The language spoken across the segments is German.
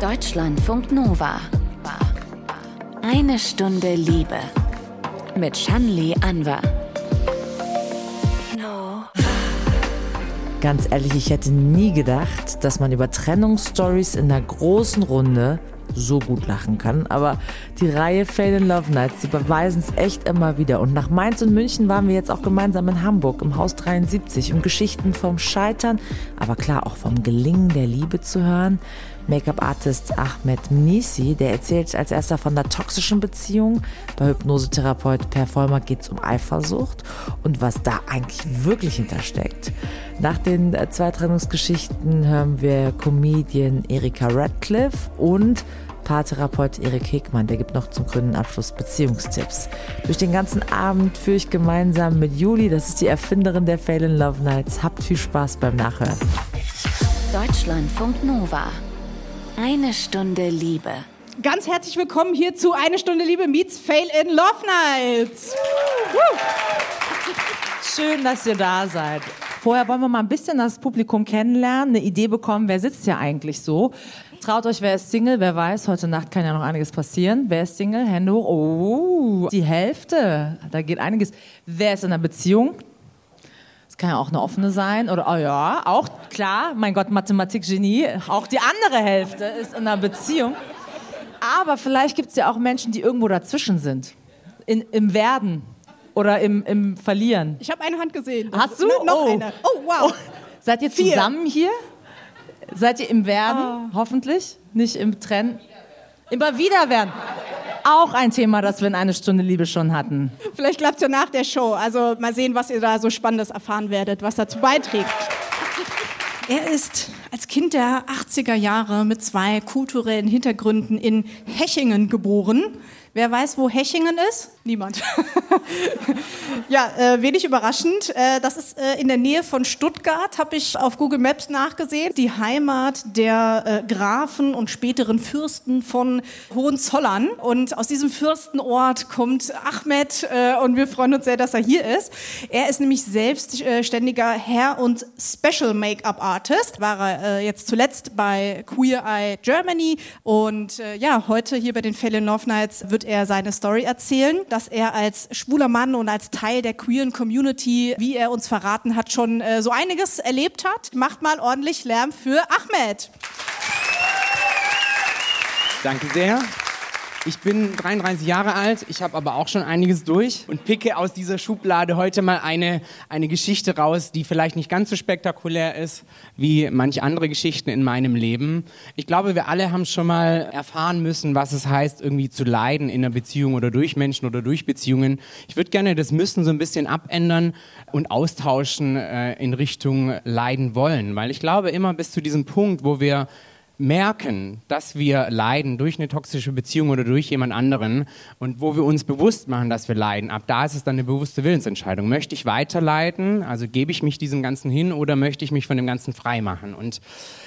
Deutschlandfunk Nova. Eine Stunde Liebe. Mit Shanli Anwar. Ganz ehrlich, ich hätte nie gedacht, dass man über Trennungsstories in der großen Runde so gut lachen kann. Aber die Reihe Fail in Love Nights, die beweisen es echt immer wieder. Und nach Mainz und München waren wir jetzt auch gemeinsam in Hamburg im Haus 73, um Geschichten vom Scheitern, aber klar auch vom Gelingen der Liebe zu hören. Make-up-Artist Ahmed Mnisi, der erzählt als erster von der toxischen Beziehung. Bei Hypnosetherapeut Per Vollmer geht es um Eifersucht und was da eigentlich wirklich hintersteckt. Nach den zwei Trennungsgeschichten hören wir Comedian Erika Radcliffe und Paartherapeut Erik Hegmann, der gibt noch zum grünen Abschluss Beziehungstipps. Durch den ganzen Abend führe ich gemeinsam mit Juli, das ist die Erfinderin der Fail in Love Nights. Habt viel Spaß beim Nachhören. Deutschlandfunk Nova. Eine Stunde Liebe. Ganz herzlich willkommen hier zu Eine Stunde Liebe meets Fail in Love Nights. Schön, dass ihr da seid. Vorher wollen wir mal ein bisschen das Publikum kennenlernen, eine Idee bekommen, wer sitzt hier eigentlich so. Traut euch, wer ist Single? Wer weiß, heute Nacht kann ja noch einiges passieren. Wer ist Single? Hände hoch. Oh, die Hälfte. Da geht einiges. Wer ist in einer Beziehung? Kann ja auch eine offene sein. Oder, oh ja, auch klar, mein Gott, Mathematik-Genie. Auch die andere Hälfte ist in einer Beziehung. Aber vielleicht gibt es ja auch Menschen, die irgendwo dazwischen sind. In, Im Werden oder im, im Verlieren. Ich habe eine Hand gesehen. Hast du? No, noch oh. eine. Oh, wow. Seid ihr Vier. zusammen hier? Seid ihr im Werden? Hoffentlich. Nicht im Trennen. Immer wieder werden. Auch ein Thema, das wir in eine Stunde Liebe schon hatten. Vielleicht klappt es ja nach der Show. Also mal sehen, was ihr da so Spannendes erfahren werdet, was dazu beiträgt. Er ist als Kind der 80er Jahre mit zwei kulturellen Hintergründen in Hechingen geboren. Wer weiß, wo Hechingen ist? Niemand. ja, äh, wenig überraschend. Äh, das ist äh, in der Nähe von Stuttgart, habe ich auf Google Maps nachgesehen. Die Heimat der äh, Grafen und späteren Fürsten von Hohenzollern. Und aus diesem Fürstenort kommt Ahmed äh, und wir freuen uns sehr, dass er hier ist. Er ist nämlich selbstständiger Hair- und Special Make-up Artist. War er äh, jetzt zuletzt bei Queer Eye Germany. Und äh, ja, heute hier bei den Fell in Love Nights wird er seine Story erzählen, dass er als schwuler Mann und als Teil der queeren Community, wie er uns verraten hat, schon äh, so einiges erlebt hat. Macht mal ordentlich Lärm für Ahmed. Danke sehr. Ich bin 33 Jahre alt, ich habe aber auch schon einiges durch und picke aus dieser Schublade heute mal eine, eine Geschichte raus, die vielleicht nicht ganz so spektakulär ist wie manche andere Geschichten in meinem Leben. Ich glaube, wir alle haben schon mal erfahren müssen, was es heißt, irgendwie zu leiden in einer Beziehung oder durch Menschen oder durch Beziehungen. Ich würde gerne das Müssen so ein bisschen abändern und austauschen äh, in Richtung Leiden wollen, weil ich glaube, immer bis zu diesem Punkt, wo wir merken, dass wir leiden durch eine toxische Beziehung oder durch jemand anderen und wo wir uns bewusst machen, dass wir leiden, ab da ist es dann eine bewusste Willensentscheidung. Möchte ich weiterleiden, also gebe ich mich diesem Ganzen hin oder möchte ich mich von dem Ganzen frei machen? Und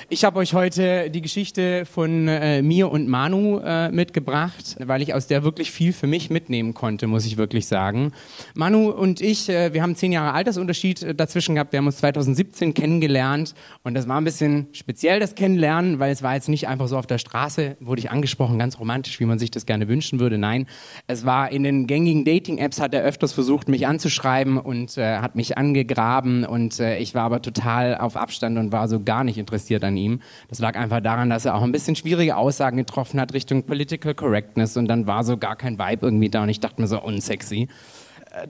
ich habe euch heute die Geschichte von äh, mir und Manu äh, mitgebracht, weil ich aus der wirklich viel für mich mitnehmen konnte, muss ich wirklich sagen. Manu und ich, äh, wir haben zehn Jahre Altersunterschied äh, dazwischen gehabt. Wir haben uns 2017 kennengelernt und das war ein bisschen speziell, das Kennenlernen, weil es war jetzt nicht einfach so auf der Straße, wurde ich angesprochen, ganz romantisch, wie man sich das gerne wünschen würde. Nein, es war in den gängigen Dating-Apps, hat er öfters versucht, mich anzuschreiben und äh, hat mich angegraben und äh, ich war aber total auf Abstand und war so gar nicht interessiert an ihm. Das lag einfach daran, dass er auch ein bisschen schwierige Aussagen getroffen hat Richtung Political Correctness und dann war so gar kein Vibe irgendwie da und ich dachte mir so unsexy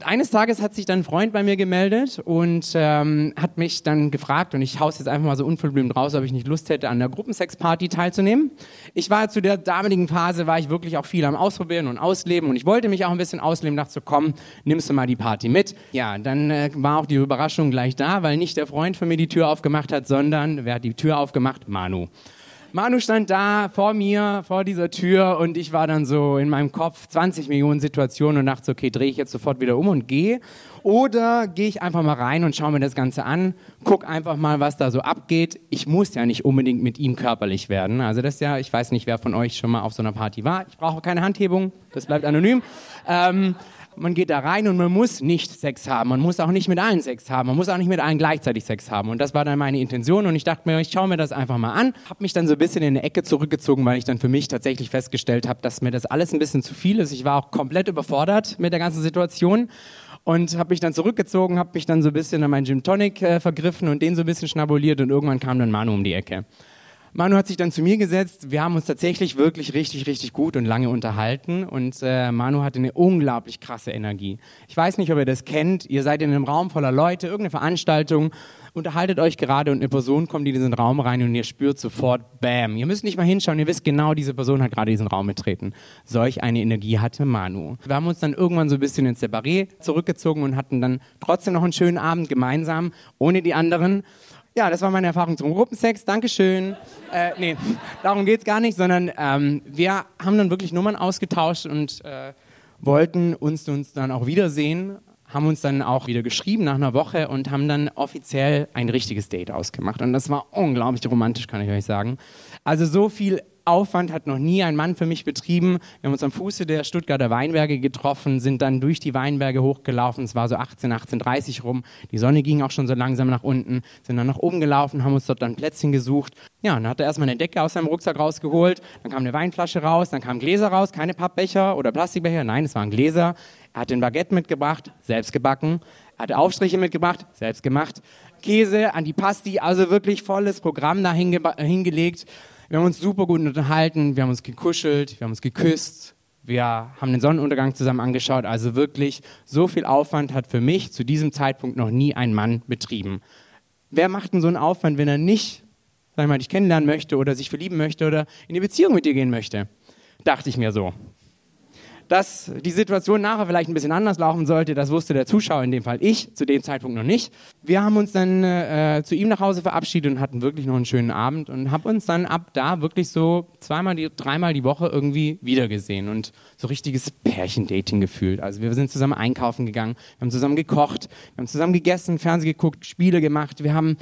eines Tages hat sich dann ein Freund bei mir gemeldet und ähm, hat mich dann gefragt, und ich haus jetzt einfach mal so unverblümt raus, ob ich nicht Lust hätte, an der Gruppensexparty teilzunehmen. Ich war zu der damaligen Phase, war ich wirklich auch viel am Ausprobieren und Ausleben und ich wollte mich auch ein bisschen ausleben, dachte so, komm, nimmst du mal die Party mit. Ja, dann äh, war auch die Überraschung gleich da, weil nicht der Freund für mir die Tür aufgemacht hat, sondern wer hat die Tür aufgemacht? Manu. Manu stand da vor mir, vor dieser Tür und ich war dann so in meinem Kopf 20 Millionen Situationen und dachte, okay, drehe ich jetzt sofort wieder um und gehe. Oder gehe ich einfach mal rein und schaue mir das Ganze an, guck einfach mal, was da so abgeht. Ich muss ja nicht unbedingt mit ihm körperlich werden. Also das ist ja, ich weiß nicht, wer von euch schon mal auf so einer Party war. Ich brauche keine Handhebung, das bleibt anonym. Ähm, man geht da rein und man muss nicht Sex haben. Man muss auch nicht mit allen Sex haben. Man muss auch nicht mit allen gleichzeitig Sex haben. Und das war dann meine Intention. Und ich dachte mir, ich schaue mir das einfach mal an. Habe mich dann so ein bisschen in eine Ecke zurückgezogen, weil ich dann für mich tatsächlich festgestellt habe, dass mir das alles ein bisschen zu viel ist. Ich war auch komplett überfordert mit der ganzen Situation und habe mich dann zurückgezogen, habe mich dann so ein bisschen an meinen Gym Tonic äh, vergriffen und den so ein bisschen schnabuliert und irgendwann kam dann Manu um die Ecke. Manu hat sich dann zu mir gesetzt. Wir haben uns tatsächlich wirklich richtig, richtig gut und lange unterhalten. Und äh, Manu hatte eine unglaublich krasse Energie. Ich weiß nicht, ob ihr das kennt. Ihr seid in einem Raum voller Leute, irgendeine Veranstaltung, unterhaltet euch gerade und eine Person kommt in diesen Raum rein und ihr spürt sofort, bam. Ihr müsst nicht mal hinschauen, ihr wisst genau, diese Person hat gerade diesen Raum betreten. Solch eine Energie hatte Manu. Wir haben uns dann irgendwann so ein bisschen ins Separé zurückgezogen und hatten dann trotzdem noch einen schönen Abend gemeinsam, ohne die anderen. Ja, das war meine Erfahrung zum Gruppensex. Dankeschön. Äh, nee, darum geht's gar nicht, sondern ähm, wir haben dann wirklich Nummern ausgetauscht und äh, wollten uns, uns dann auch wiedersehen, haben uns dann auch wieder geschrieben nach einer Woche und haben dann offiziell ein richtiges Date ausgemacht. Und das war unglaublich romantisch, kann ich euch sagen. Also so viel Aufwand hat noch nie ein Mann für mich betrieben. Wir haben uns am Fuße der Stuttgarter Weinberge getroffen, sind dann durch die Weinberge hochgelaufen. Es war so 18, 18.30 rum. Die Sonne ging auch schon so langsam nach unten. Sind dann nach oben gelaufen, haben uns dort dann Plätzchen gesucht. Ja, dann hat er erstmal eine Decke aus seinem Rucksack rausgeholt. Dann kam eine Weinflasche raus, dann kamen Gläser raus, keine Pappbecher oder Plastikbecher. Nein, es waren Gläser. Er hat den Baguette mitgebracht, selbst gebacken. Er hatte Aufstriche mitgebracht, selbst gemacht. Käse, Antipasti, also wirklich volles Programm da hinge hingelegt. Wir haben uns super gut unterhalten, wir haben uns gekuschelt, wir haben uns geküsst, wir haben den Sonnenuntergang zusammen angeschaut. Also wirklich, so viel Aufwand hat für mich zu diesem Zeitpunkt noch nie ein Mann betrieben. Wer macht denn so einen Aufwand, wenn er nicht, sag ich mal, dich kennenlernen möchte oder sich verlieben möchte oder in die Beziehung mit dir gehen möchte? Dachte ich mir so dass die Situation nachher vielleicht ein bisschen anders laufen sollte. Das wusste der Zuschauer, in dem Fall ich, zu dem Zeitpunkt noch nicht. Wir haben uns dann äh, zu ihm nach Hause verabschiedet und hatten wirklich noch einen schönen Abend und haben uns dann ab da wirklich so zweimal, die, dreimal die Woche irgendwie wiedergesehen und so richtiges Pärchendating gefühlt. Also wir sind zusammen einkaufen gegangen, wir haben zusammen gekocht, wir haben zusammen gegessen, Fernsehen geguckt, Spiele gemacht, wir haben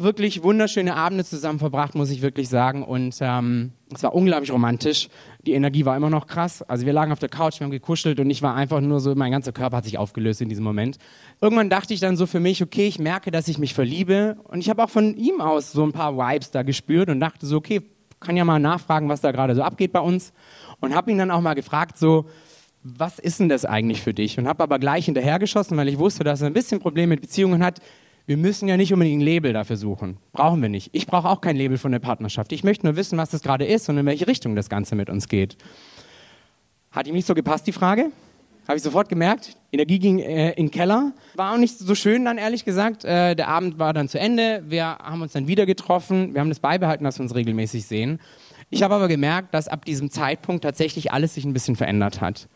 wirklich wunderschöne Abende zusammen verbracht, muss ich wirklich sagen. Und ähm, es war unglaublich romantisch. Die Energie war immer noch krass. Also wir lagen auf der Couch, wir haben gekuschelt und ich war einfach nur so, mein ganzer Körper hat sich aufgelöst in diesem Moment. Irgendwann dachte ich dann so für mich, okay, ich merke, dass ich mich verliebe. Und ich habe auch von ihm aus so ein paar Vibes da gespürt und dachte so, okay, kann ja mal nachfragen, was da gerade so abgeht bei uns. Und habe ihn dann auch mal gefragt, so, was ist denn das eigentlich für dich? Und habe aber gleich hinterhergeschossen, weil ich wusste, dass er ein bisschen Probleme mit Beziehungen hat wir müssen ja nicht unbedingt ein Label dafür suchen. Brauchen wir nicht. Ich brauche auch kein Label von der Partnerschaft. Ich möchte nur wissen, was das gerade ist und in welche Richtung das Ganze mit uns geht. Hat ihm nicht so gepasst, die Frage? Habe ich sofort gemerkt. Energie ging äh, in den Keller. War auch nicht so schön dann, ehrlich gesagt. Äh, der Abend war dann zu Ende. Wir haben uns dann wieder getroffen. Wir haben das beibehalten, dass wir uns regelmäßig sehen. Ich habe aber gemerkt, dass ab diesem Zeitpunkt tatsächlich alles sich ein bisschen verändert hat.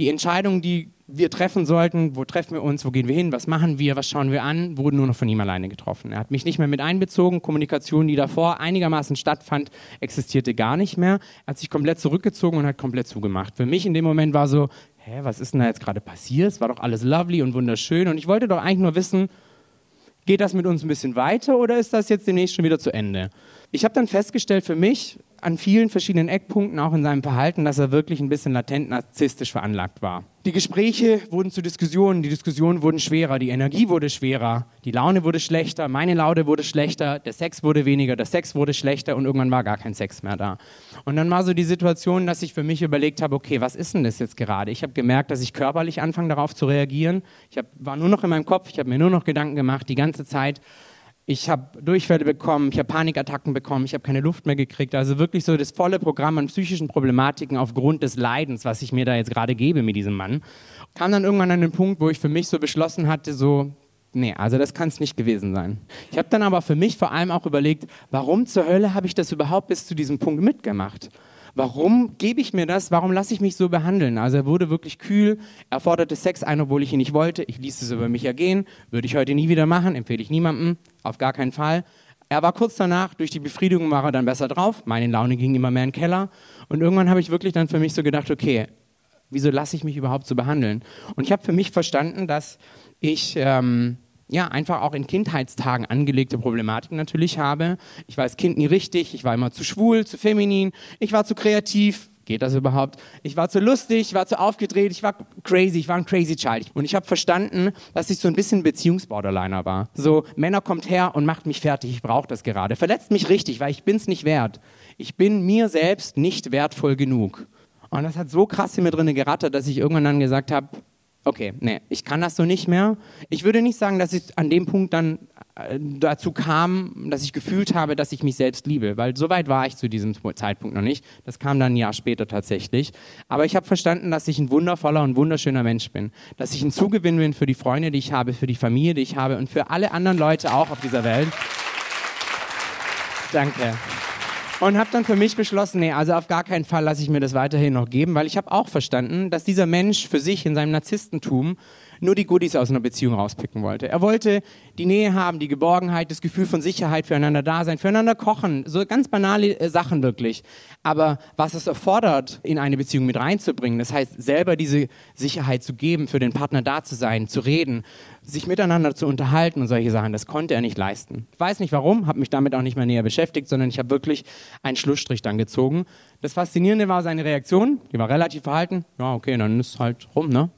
Die Entscheidung, die wir treffen sollten, wo treffen wir uns, wo gehen wir hin, was machen wir, was schauen wir an, wurden nur noch von ihm alleine getroffen. Er hat mich nicht mehr mit einbezogen, Kommunikation, die davor einigermaßen stattfand, existierte gar nicht mehr. Er hat sich komplett zurückgezogen und hat komplett zugemacht. Für mich in dem Moment war so, hä, was ist denn da jetzt gerade passiert? Es war doch alles lovely und wunderschön und ich wollte doch eigentlich nur wissen, geht das mit uns ein bisschen weiter oder ist das jetzt demnächst schon wieder zu Ende? Ich habe dann festgestellt für mich, an vielen verschiedenen Eckpunkten, auch in seinem Verhalten, dass er wirklich ein bisschen latent narzisstisch veranlagt war. Die Gespräche wurden zu Diskussionen, die Diskussionen wurden schwerer, die Energie wurde schwerer, die Laune wurde schlechter, meine Laune wurde schlechter, der Sex wurde weniger, der Sex wurde schlechter und irgendwann war gar kein Sex mehr da. Und dann war so die Situation, dass ich für mich überlegt habe, okay, was ist denn das jetzt gerade? Ich habe gemerkt, dass ich körperlich anfange darauf zu reagieren. Ich hab, war nur noch in meinem Kopf, ich habe mir nur noch Gedanken gemacht, die ganze Zeit ich habe Durchfälle bekommen, ich habe Panikattacken bekommen, ich habe keine Luft mehr gekriegt. Also wirklich so das volle Programm an psychischen Problematiken aufgrund des Leidens, was ich mir da jetzt gerade gebe mit diesem Mann. Kam dann irgendwann an den Punkt, wo ich für mich so beschlossen hatte, so, nee, also das kann es nicht gewesen sein. Ich habe dann aber für mich vor allem auch überlegt, warum zur Hölle habe ich das überhaupt bis zu diesem Punkt mitgemacht? Warum gebe ich mir das? Warum lasse ich mich so behandeln? Also er wurde wirklich kühl, er forderte Sex ein, obwohl ich ihn nicht wollte. Ich ließ es über mich ergehen. Würde ich heute nie wieder machen, empfehle ich niemandem, auf gar keinen Fall. Er war kurz danach, durch die Befriedigung war er dann besser drauf. Meine Laune ging immer mehr in den Keller. Und irgendwann habe ich wirklich dann für mich so gedacht, okay, wieso lasse ich mich überhaupt so behandeln? Und ich habe für mich verstanden, dass ich ähm, ja, einfach auch in Kindheitstagen angelegte Problematiken natürlich habe. Ich war als Kind nie richtig, ich war immer zu schwul, zu feminin, ich war zu kreativ, geht das überhaupt? Ich war zu lustig, ich war zu aufgedreht, ich war crazy, ich war ein crazy child. Und ich habe verstanden, dass ich so ein bisschen Beziehungsborderliner war. So, Männer kommt her und macht mich fertig, ich brauche das gerade. Verletzt mich richtig, weil ich bin's nicht wert. Ich bin mir selbst nicht wertvoll genug. Und das hat so krass in mir drin gerattert, dass ich irgendwann dann gesagt habe, okay, nee, ich kann das so nicht mehr. Ich würde nicht sagen, dass ich an dem Punkt dann äh, dazu kam, dass ich gefühlt habe, dass ich mich selbst liebe, weil so weit war ich zu diesem Zeitpunkt noch nicht. Das kam dann ein Jahr später tatsächlich. Aber ich habe verstanden, dass ich ein wundervoller und wunderschöner Mensch bin, dass ich ein Zugewinn bin für die Freunde, die ich habe, für die Familie, die ich habe und für alle anderen Leute auch auf dieser Welt. Danke. Und habe dann für mich beschlossen, nee, also auf gar keinen Fall lasse ich mir das weiterhin noch geben, weil ich habe auch verstanden, dass dieser Mensch für sich in seinem Narzisstentum nur die Goodies aus einer Beziehung rauspicken wollte. Er wollte die Nähe haben, die Geborgenheit, das Gefühl von Sicherheit, füreinander da sein, füreinander kochen, so ganz banale äh, Sachen wirklich. Aber was es erfordert, in eine Beziehung mit reinzubringen, das heißt, selber diese Sicherheit zu geben, für den Partner da zu sein, zu reden, sich miteinander zu unterhalten und solche Sachen, das konnte er nicht leisten. Ich weiß nicht warum, habe mich damit auch nicht mehr näher beschäftigt, sondern ich habe wirklich einen Schlussstrich dann gezogen. Das Faszinierende war seine Reaktion, die war relativ verhalten. Ja, okay, dann ist halt rum, ne?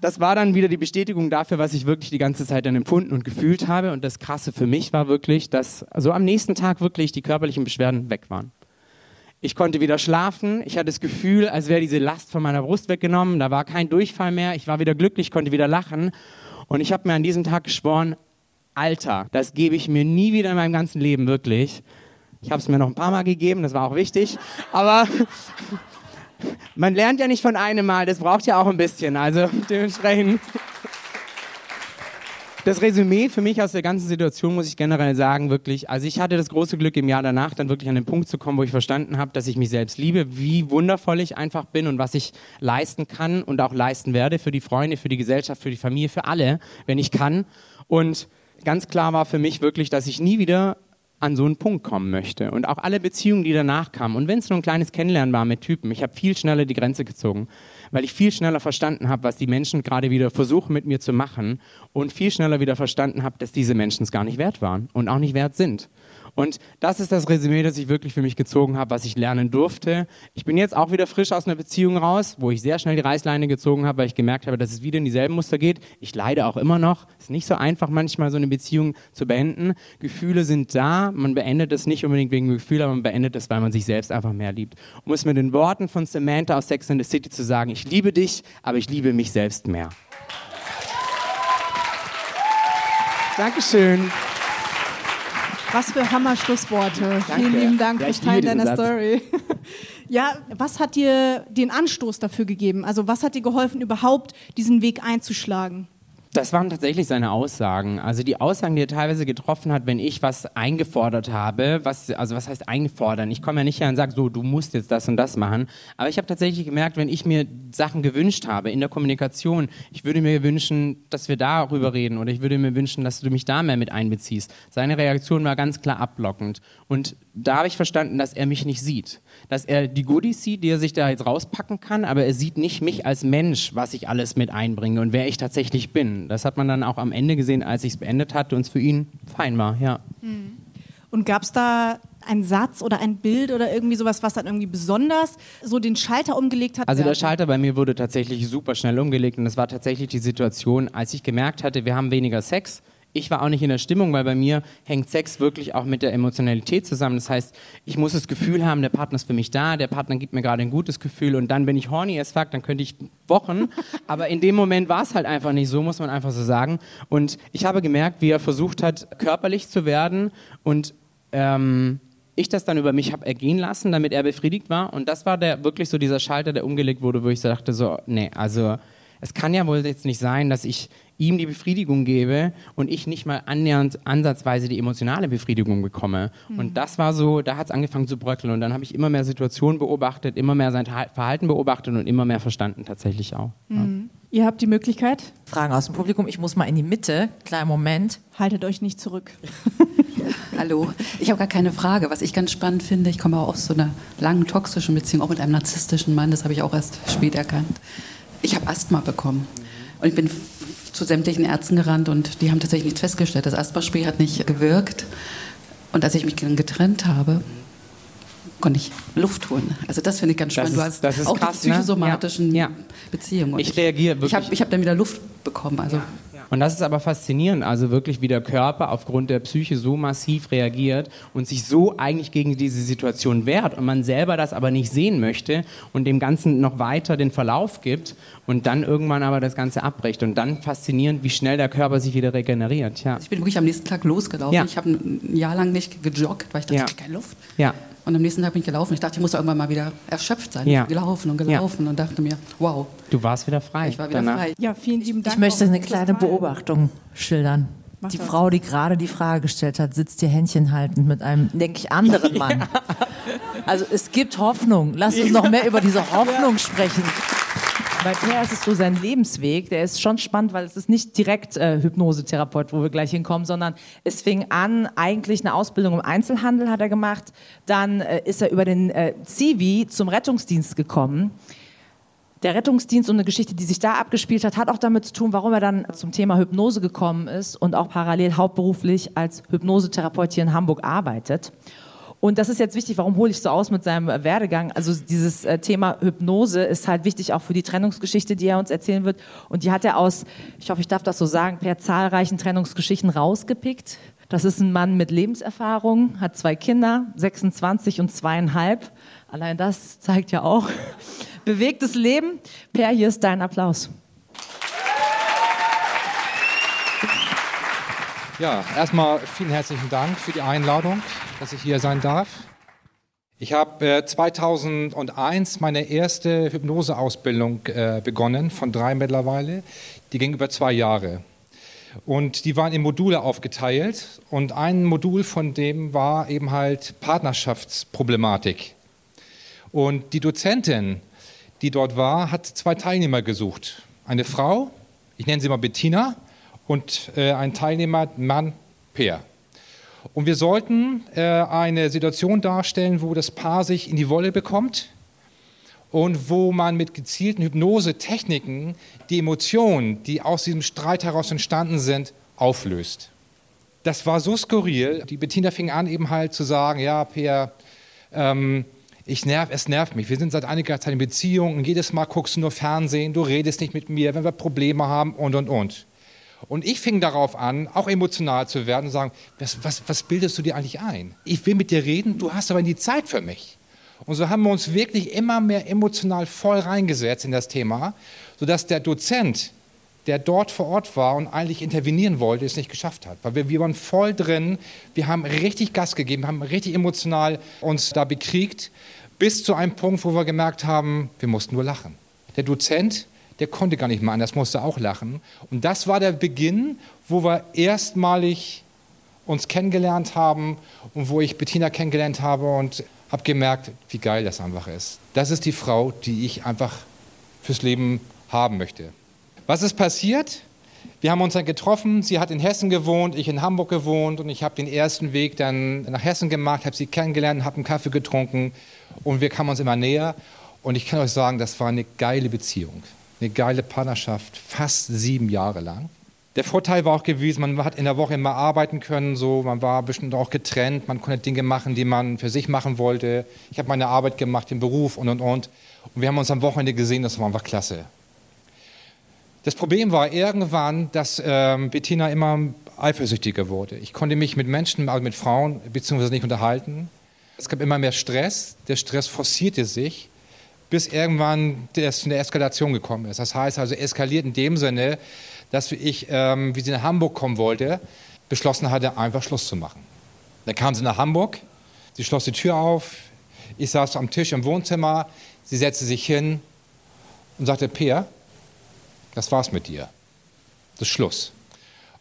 Das war dann wieder die Bestätigung dafür, was ich wirklich die ganze Zeit dann empfunden und gefühlt habe. Und das Krasse für mich war wirklich, dass so am nächsten Tag wirklich die körperlichen Beschwerden weg waren. Ich konnte wieder schlafen. Ich hatte das Gefühl, als wäre diese Last von meiner Brust weggenommen. Da war kein Durchfall mehr. Ich war wieder glücklich, konnte wieder lachen. Und ich habe mir an diesem Tag geschworen, Alter, das gebe ich mir nie wieder in meinem ganzen Leben wirklich. Ich habe es mir noch ein paar Mal gegeben, das war auch wichtig. Aber man lernt ja nicht von einem Mal, das braucht ja auch ein bisschen. Also dementsprechend. Das Resümee für mich aus der ganzen Situation muss ich generell sagen, wirklich, also ich hatte das große Glück im Jahr danach dann wirklich an den Punkt zu kommen, wo ich verstanden habe, dass ich mich selbst liebe, wie wundervoll ich einfach bin und was ich leisten kann und auch leisten werde für die Freunde, für die Gesellschaft, für die Familie, für alle, wenn ich kann. Und ganz klar war für mich wirklich, dass ich nie wieder an so einen Punkt kommen möchte. Und auch alle Beziehungen, die danach kamen. Und wenn es nur ein kleines Kennenlernen war mit Typen, ich habe viel schneller die Grenze gezogen, weil ich viel schneller verstanden habe, was die Menschen gerade wieder versuchen mit mir zu machen und viel schneller wieder verstanden habe, dass diese Menschen es gar nicht wert waren und auch nicht wert sind. Und das ist das Resümee, das ich wirklich für mich gezogen habe, was ich lernen durfte. Ich bin jetzt auch wieder frisch aus einer Beziehung raus, wo ich sehr schnell die Reißleine gezogen habe, weil ich gemerkt habe, dass es wieder in dieselben Muster geht. Ich leide auch immer noch. Es ist nicht so einfach, manchmal so eine Beziehung zu beenden. Gefühle sind da. Man beendet es nicht unbedingt wegen Gefühlen, aber man beendet es, weil man sich selbst einfach mehr liebt. Um es mit den Worten von Samantha aus Sex in the City zu sagen, ich liebe dich, aber ich liebe mich selbst mehr. Dankeschön. Was für Hammer-Schlussworte. Vielen lieben Dank fürs Teilen deiner Satz. Story. ja, was hat dir den Anstoß dafür gegeben? Also was hat dir geholfen, überhaupt diesen Weg einzuschlagen? Das waren tatsächlich seine Aussagen. Also die Aussagen, die er teilweise getroffen hat, wenn ich was eingefordert habe, was, also was heißt eingefordern? Ich komme ja nicht her und sage so, du musst jetzt das und das machen. Aber ich habe tatsächlich gemerkt, wenn ich mir Sachen gewünscht habe in der Kommunikation, ich würde mir wünschen, dass wir darüber reden oder ich würde mir wünschen, dass du mich da mehr mit einbeziehst. Seine Reaktion war ganz klar ablockend. Und da habe ich verstanden, dass er mich nicht sieht. Dass er die Goodies sieht, die er sich da jetzt rauspacken kann, aber er sieht nicht mich als Mensch, was ich alles mit einbringe und wer ich tatsächlich bin. Das hat man dann auch am Ende gesehen, als ich es beendet hatte und es für ihn fein war, ja. Mhm. Und gab es da einen Satz oder ein Bild oder irgendwie sowas, was dann irgendwie besonders so den Schalter umgelegt hat? Also der Schalter bei mir wurde tatsächlich super schnell umgelegt und es war tatsächlich die Situation, als ich gemerkt hatte, wir haben weniger Sex, ich war auch nicht in der Stimmung, weil bei mir hängt Sex wirklich auch mit der Emotionalität zusammen. Das heißt, ich muss das Gefühl haben, der Partner ist für mich da, der Partner gibt mir gerade ein gutes Gefühl und dann bin ich horny as fuck, dann könnte ich Wochen. Aber in dem Moment war es halt einfach nicht so, muss man einfach so sagen. Und ich habe gemerkt, wie er versucht hat, körperlich zu werden und ähm, ich das dann über mich habe ergehen lassen, damit er befriedigt war. Und das war der wirklich so dieser Schalter, der umgelegt wurde, wo ich so dachte so, nee, also es kann ja wohl jetzt nicht sein, dass ich ihm die Befriedigung gebe und ich nicht mal annähernd ansatzweise die emotionale Befriedigung bekomme. Mhm. Und das war so, da hat es angefangen zu bröckeln und dann habe ich immer mehr Situationen beobachtet, immer mehr sein Verhalten beobachtet und immer mehr verstanden tatsächlich auch. Mhm. Ja. Ihr habt die Möglichkeit. Fragen aus dem Publikum. Ich muss mal in die Mitte. Kleinen Moment. Haltet euch nicht zurück. Hallo. Ich habe gar keine Frage. Was ich ganz spannend finde, ich komme auch aus so einer langen toxischen Beziehung, auch mit einem narzisstischen Mann. Das habe ich auch erst spät erkannt. Ich habe Asthma bekommen. Und ich bin zu sämtlichen Ärzten gerannt und die haben tatsächlich nichts festgestellt. Das Asthma-Spray hat nicht gewirkt. Und als ich mich dann getrennt habe, konnte ich Luft holen. Also das finde ich ganz spannend. Das ist- du hast das auch krass, die ne? psychosomatischen Ja. Ja. Beziehungen. Und Ich reagiere Ich wirklich- habe ich hab dann wieder Luft bekommen. Also Und das ist aber faszinierend, also wirklich, wie der Körper aufgrund der Psyche so massiv reagiert und sich so eigentlich gegen diese Situation wehrt und man selber das aber nicht sehen möchte und dem Ganzen noch weiter den Verlauf gibt und dann irgendwann aber das Ganze abbricht. Und dann faszinierend, wie schnell der Körper sich wieder regeneriert. Ja. ich bin wirklich am nächsten Tag losgelaufen. Ja. Ich habe ein Jahr lang nicht gejoggt, weil ich dachte, Ja. ich keine Luft. Ja. Und am nächsten Tag bin ich gelaufen. Ich dachte, ich muss irgendwann mal wieder erschöpft sein. Ja. Gelaufen und gelaufen und dachte mir, wow, Du warst wieder frei. ich war wieder danach. frei. Ja, vielen lieben Dank. Ich möchte eine kleine. Beobachtung schildern. Mach Die das. Frau, die gerade die Frage gestellt hat, sitzt hier Händchen haltend mit einem, denke ich, anderen Mann. Also es gibt Hoffnung. Lass uns noch mehr über diese Hoffnung sprechen. Bei Per ist es so sein Lebensweg, der ist schon spannend, weil es ist nicht direkt äh, Hypnosetherapeut, wo wir gleich hinkommen, sondern es fing an, eigentlich eine Ausbildung im Einzelhandel hat er gemacht, dann äh, ist er über den äh, Zivi zum Rettungsdienst gekommen. Der Rettungsdienst und eine Geschichte, die sich da abgespielt hat, hat auch damit zu tun, warum er dann zum Thema Hypnose gekommen ist und auch parallel hauptberuflich als Hypnosetherapeut hier in Hamburg arbeitet. Und das ist jetzt wichtig, warum hole ich so aus mit seinem äh, Werdegang? Also dieses äh, Thema Hypnose ist halt wichtig auch für die Trennungsgeschichte, die er uns erzählen wird. Und die hat er aus, ich hoffe, ich darf das so sagen, per zahlreichen Trennungsgeschichten rausgepickt. Das ist ein Mann mit Lebenserfahrung, hat zwei Kinder, 26 und zweieinhalb. Allein das zeigt ja auch bewegtes Leben. Per, hier ist dein Applaus. Ja, erstmal vielen herzlichen Dank für die Einladung, dass ich hier sein darf. Ich habe äh, 2001 meine erste Hypnoseausbildung äh, begonnen, von drei mittlerweile. Die ging über zwei Jahre. Und die waren in Module aufgeteilt. Und ein Modul von dem war eben halt Partnerschaftsproblematik. Und die Dozentin, die dort war, hat zwei Teilnehmer gesucht. Eine Frau, ich nenne sie mal Bettina, und äh, ein Teilnehmer, Mann, Peer. Und wir sollten äh, eine Situation darstellen, wo das Paar sich in die Wolle bekommt und wo man mit gezielten Hypnosetechniken die Emotionen, die aus diesem Streit heraus entstanden sind, auflöst. Das war so skurril. Die Bettina fing an, eben halt zu sagen: Ja, Peer, ähm, ich nerv, es nervt mich. Wir sind seit einiger Zeit in Beziehung und jedes Mal guckst du nur Fernsehen, du redest nicht mit mir, wenn wir Probleme haben und und und. Und ich fing darauf an, auch emotional zu werden und sagen, was, was, was bildest du dir eigentlich ein? Ich will mit dir reden, du hast aber nie Zeit für mich. Und so haben wir uns wirklich immer mehr emotional voll reingesetzt in das Thema, sodass der Dozent, der dort vor Ort war und eigentlich intervenieren wollte, es nicht geschafft hat. Weil wir, wir waren voll drin, wir haben richtig Gas gegeben, haben richtig emotional uns da bekriegt, bis zu einem Punkt, wo wir gemerkt haben, wir mussten nur lachen. Der Dozent, der konnte gar nicht mehr anders, musste auch lachen. Und das war der Beginn, wo wir erstmalig uns kennengelernt haben und wo ich Bettina kennengelernt habe und habe gemerkt, wie geil das einfach ist. Das ist die Frau, die ich einfach fürs Leben haben möchte. Was ist passiert? Wir haben uns dann getroffen. Sie hat in Hessen gewohnt, ich in Hamburg gewohnt und ich habe den ersten Weg dann nach Hessen gemacht, habe sie kennengelernt, habe einen Kaffee getrunken und wir kamen uns immer näher. Und ich kann euch sagen, das war eine geile Beziehung, eine geile Partnerschaft, fast sieben Jahre lang. Der Vorteil war auch gewesen, man hat in der Woche immer arbeiten können, so, man war bestimmt auch getrennt, man konnte Dinge machen, die man für sich machen wollte. Ich habe meine Arbeit gemacht, den Beruf und und und. Und wir haben uns am Wochenende gesehen, das war einfach klasse. Das Problem war irgendwann, dass ähm, Bettina immer eifersüchtiger wurde. Ich konnte mich mit Menschen, also mit Frauen, beziehungsweise nicht unterhalten. Es gab immer mehr Stress. Der Stress forcierte sich, bis irgendwann es in der Eskalation gekommen ist. Das heißt also eskaliert in dem Sinne, dass ich, ähm, wie sie nach Hamburg kommen wollte, beschlossen hatte, einfach Schluss zu machen. Dann kam sie nach Hamburg, sie schloss die Tür auf, ich saß am Tisch im Wohnzimmer, sie setzte sich hin und sagte, Peer, das war's mit dir. Das ist Schluss.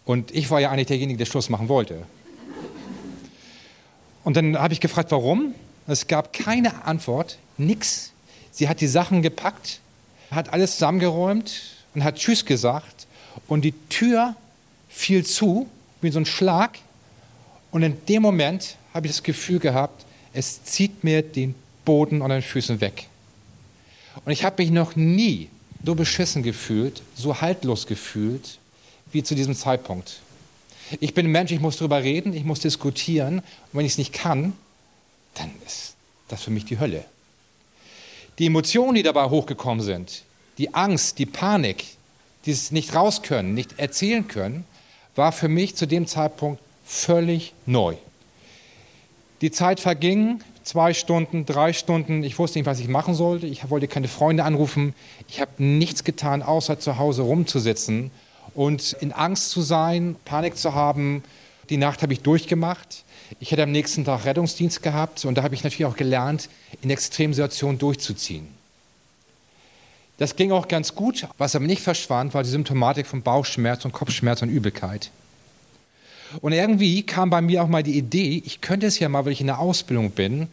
Und ich war ja eigentlich derjenige, der Schluss machen wollte. Und dann habe ich gefragt, warum. Es gab keine Antwort, nix. Sie hat die Sachen gepackt, hat alles zusammengeräumt und hat Tschüss gesagt. Und die Tür fiel zu, wie so ein Schlag. Und in dem Moment habe ich das Gefühl gehabt, es zieht mir den Boden unter den Füßen weg. Und ich habe mich noch nie so beschissen gefühlt, so haltlos gefühlt, wie zu diesem Zeitpunkt. Ich bin ein Mensch, ich muss darüber reden, ich muss diskutieren. Und wenn ich es nicht kann, dann ist, Das für mich die Hölle. Die Emotionen, die dabei hochgekommen sind, die Angst, die Panik, dieses nicht raus können, nicht erzählen können, war für mich zu dem Zeitpunkt völlig neu. Die Zeit verging, zwei Stunden, drei Stunden, ich wusste nicht, was ich machen sollte, ich wollte keine Freunde anrufen, ich habe nichts getan, außer zu Hause rumzusitzen und in Angst zu sein, Panik zu haben. Die Nacht habe ich durchgemacht. Ich hätte am nächsten Tag Rettungsdienst gehabt und da habe ich natürlich auch gelernt, in Extremsituationen durchzuziehen. Das ging auch ganz gut. Was aber nicht verschwand, war die Symptomatik von Bauchschmerz und Kopfschmerz und Übelkeit. Und irgendwie kam bei mir auch mal die Idee, ich könnte es ja mal, weil ich in der Ausbildung bin,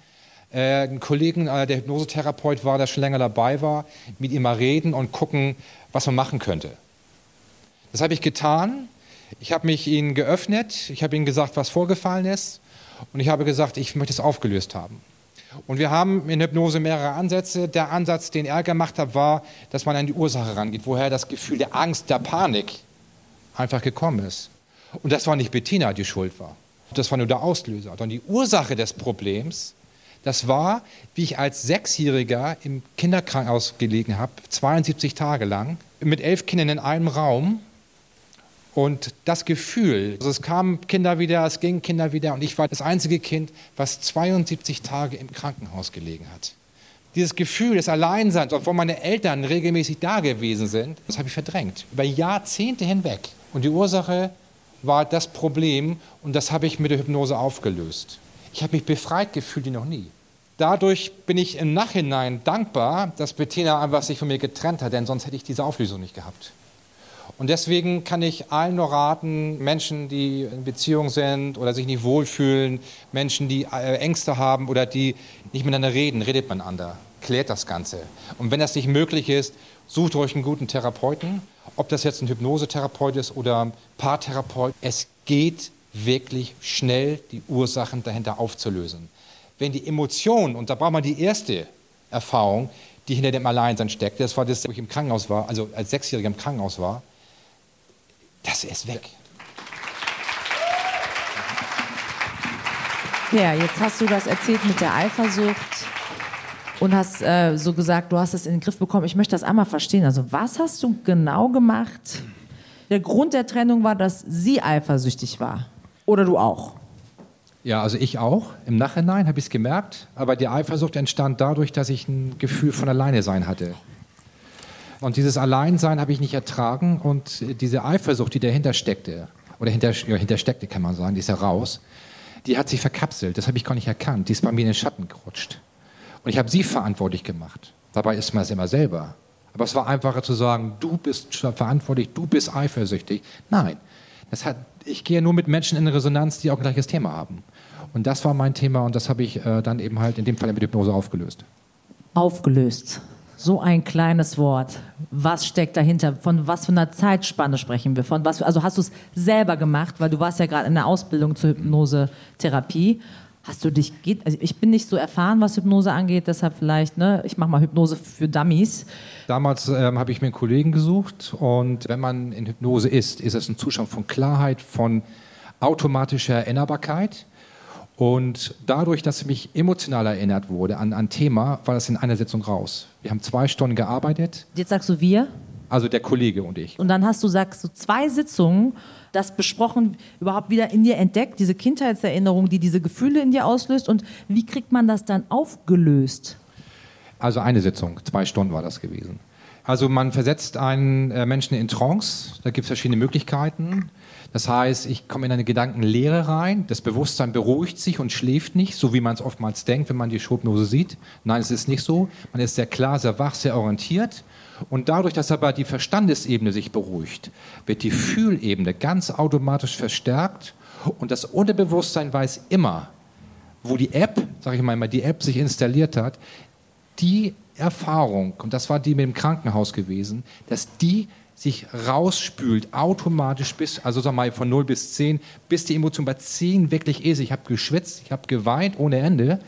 äh, einen Kollegen, äh, der Hypnosetherapeut war, der schon länger dabei war, mit ihm mal reden und gucken, was man machen könnte. Das habe ich getan. Ich habe mich ihnen geöffnet. Ich habe ihnen gesagt, was vorgefallen ist. Und ich habe gesagt, ich möchte es aufgelöst haben. Und wir haben in Hypnose mehrere Ansätze. Der Ansatz, den er gemacht hat, war, dass man an die Ursache rangeht, woher das Gefühl der Angst, der Panik einfach gekommen ist. Und das war nicht Bettina, die schuld war. Das war nur der Auslöser. Und die Ursache des Problems, das war, wie ich als Sechsjähriger im Kinderkrankenhaus gelegen habe, 72 Tage lang, mit elf Kindern in einem Raum. Und das Gefühl, also es kamen Kinder wieder, es gingen Kinder wieder und ich war das einzige Kind, was 72 Tage im Krankenhaus gelegen hat. Dieses Gefühl des Alleinseins, obwohl meine Eltern regelmäßig da gewesen sind, das habe ich verdrängt. Über Jahrzehnte hinweg. Und die Ursache war das Problem und das habe ich mit der Hypnose aufgelöst. Ich habe mich befreit gefühlt wie noch nie. Dadurch bin ich im Nachhinein dankbar, dass Bettina einfach sich von mir getrennt hat, denn sonst hätte ich diese Auflösung nicht gehabt. Und deswegen kann ich allen nur raten, Menschen, die in Beziehung sind oder sich nicht wohlfühlen, Menschen, die äh, Ängste haben oder die nicht miteinander reden, redet miteinander, klärt das Ganze. Und wenn das nicht möglich ist, sucht euch einen guten Therapeuten ob das jetzt ein Hypnosetherapeut ist oder ein Paartherapeut, es geht wirklich schnell, die Ursachen dahinter aufzulösen. Wenn die Emotion, und da braucht man die erste Erfahrung, die hinter dem Alleinsein steckt, das war das, wo ich im Krankenhaus war, also als Sechsjähriger im Krankenhaus war, das ist weg. Ja, jetzt hast du das erzählt mit der Eifersucht und hast äh, so gesagt, du hast es in den Griff bekommen. Ich möchte das einmal verstehen. Also was hast du genau gemacht? Der Grund der Trennung war, dass sie eifersüchtig war. Oder du auch? Ja, also ich auch. Im Nachhinein habe ich es gemerkt. Aber die Eifersucht entstand dadurch, dass ich ein Gefühl von Alleine sein hatte. Und dieses Alleinsein habe ich nicht ertragen. Und diese Eifersucht, die dahinter steckte, oder hinter, ja, hinter kann man sagen, die ist heraus, die hat sich verkapselt. Das habe ich gar nicht erkannt. Die ist bei mir in den Schatten gerutscht. Und ich habe sie verantwortlich gemacht. Dabei ist man es immer selber. Aber es war einfacher zu sagen, du bist verantwortlich, du bist eifersüchtig. Nein, das hat, ich gehe nur mit Menschen in Resonanz, die auch ein gleiches Thema haben. Und das war mein Thema und das habe ich äh, dann eben halt in dem Fall mit Hypnose aufgelöst. Aufgelöst. So ein kleines Wort. Was steckt dahinter? Von was für einer Zeitspanne sprechen wir? Von was? also hast du es selber gemacht, weil du warst ja gerade in der Ausbildung zur Hypnosetherapie Hast du dich, also ich bin nicht so erfahren, was Hypnose angeht, deshalb vielleicht, ne, ich mache mal Hypnose für Dummies. Damals ähm, habe ich mir einen Kollegen gesucht und wenn man in Hypnose ist, ist es ein Zustand von Klarheit, von automatischer Erinnerbarkeit. Und dadurch, dass ich mich emotional erinnert wurde an ein Thema, war das in einer Sitzung raus. Wir haben zwei Stunden gearbeitet. Jetzt sagst du wir? Also der Kollege und ich. Und dann hast du, sagst du, zwei Sitzungen das besprochen, überhaupt wieder in dir entdeckt, diese Kindheitserinnerung, die diese Gefühle in dir auslöst und wie kriegt man das dann aufgelöst? Also eine Sitzung, zwei Stunden war das gewesen. Also man versetzt einen äh, Menschen in Trance, da gibt es verschiedene Möglichkeiten. Das heißt, ich komme in eine Gedankenlehre rein, das Bewusstsein beruhigt sich und schläft nicht, so wie man es oftmals denkt, wenn man die Schubnose sieht. Nein, es ist nicht so. Man ist sehr klar, sehr wach, sehr orientiert und dadurch, dass aber die Verstandesebene sich beruhigt, wird die Fühlebene ganz automatisch verstärkt und das Unterbewusstsein weiß immer, wo die App, sage ich mal, die App sich installiert hat, die Erfahrung, und das war die mit dem Krankenhaus gewesen, dass die sich rausspült, automatisch bis, also sag mal von 0 bis 10, bis die Emotion bei 10 wirklich ist. Ich habe geschwitzt, ich habe geweint ohne Ende.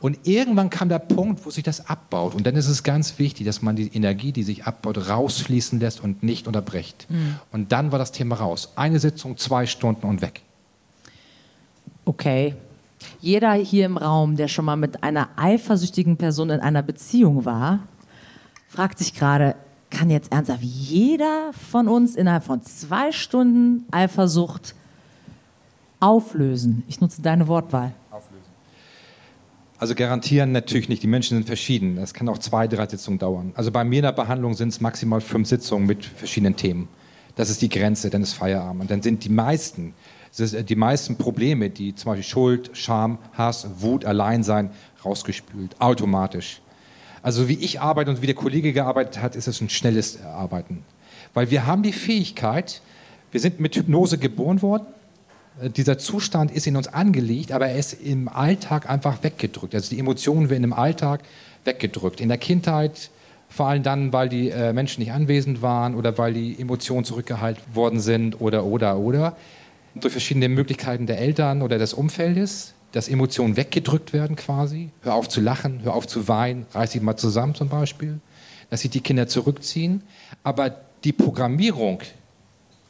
Und irgendwann kam der Punkt, wo sich das abbaut. Und dann ist es ganz wichtig, dass man die Energie, die sich abbaut, rausfließen lässt und nicht unterbricht. Mhm. Und dann war das Thema raus. Eine Sitzung, zwei Stunden und weg. Okay. Jeder hier im Raum, der schon mal mit einer eifersüchtigen Person in einer Beziehung war, fragt sich gerade, kann jetzt ernsthaft jeder von uns innerhalb von zwei Stunden Eifersucht auflösen? Ich nutze deine Wortwahl. Also garantieren natürlich nicht. Die Menschen sind verschieden. Das kann auch zwei, drei Sitzungen dauern. Also bei mir in der Behandlung sind es maximal fünf Sitzungen mit verschiedenen Themen. Das ist die Grenze, dann ist Feierabend. Und dann sind die meisten, die meisten Probleme, die zum Beispiel Schuld, Scham, Hass, Wut, Alleinsein, rausgespült, automatisch. Also wie ich arbeite und wie der Kollege gearbeitet hat, ist es ein schnelles Arbeiten. Weil wir haben die Fähigkeit, wir sind mit Hypnose geboren worden, äh, dieser Zustand ist in uns angelegt, aber er ist im Alltag einfach weggedrückt. Also die Emotionen werden im Alltag weggedrückt. In der Kindheit vor allem dann, weil die äh, Menschen nicht anwesend waren oder weil die Emotionen zurückgehalten worden sind oder, oder, oder. Durch verschiedene Möglichkeiten der Eltern oder des Umfeldes, dass Emotionen weggedrückt werden quasi. Hör auf zu lachen, hör auf zu weinen, reiß dich mal zusammen zum Beispiel. Dass sich die Kinder zurückziehen. Aber die Programmierung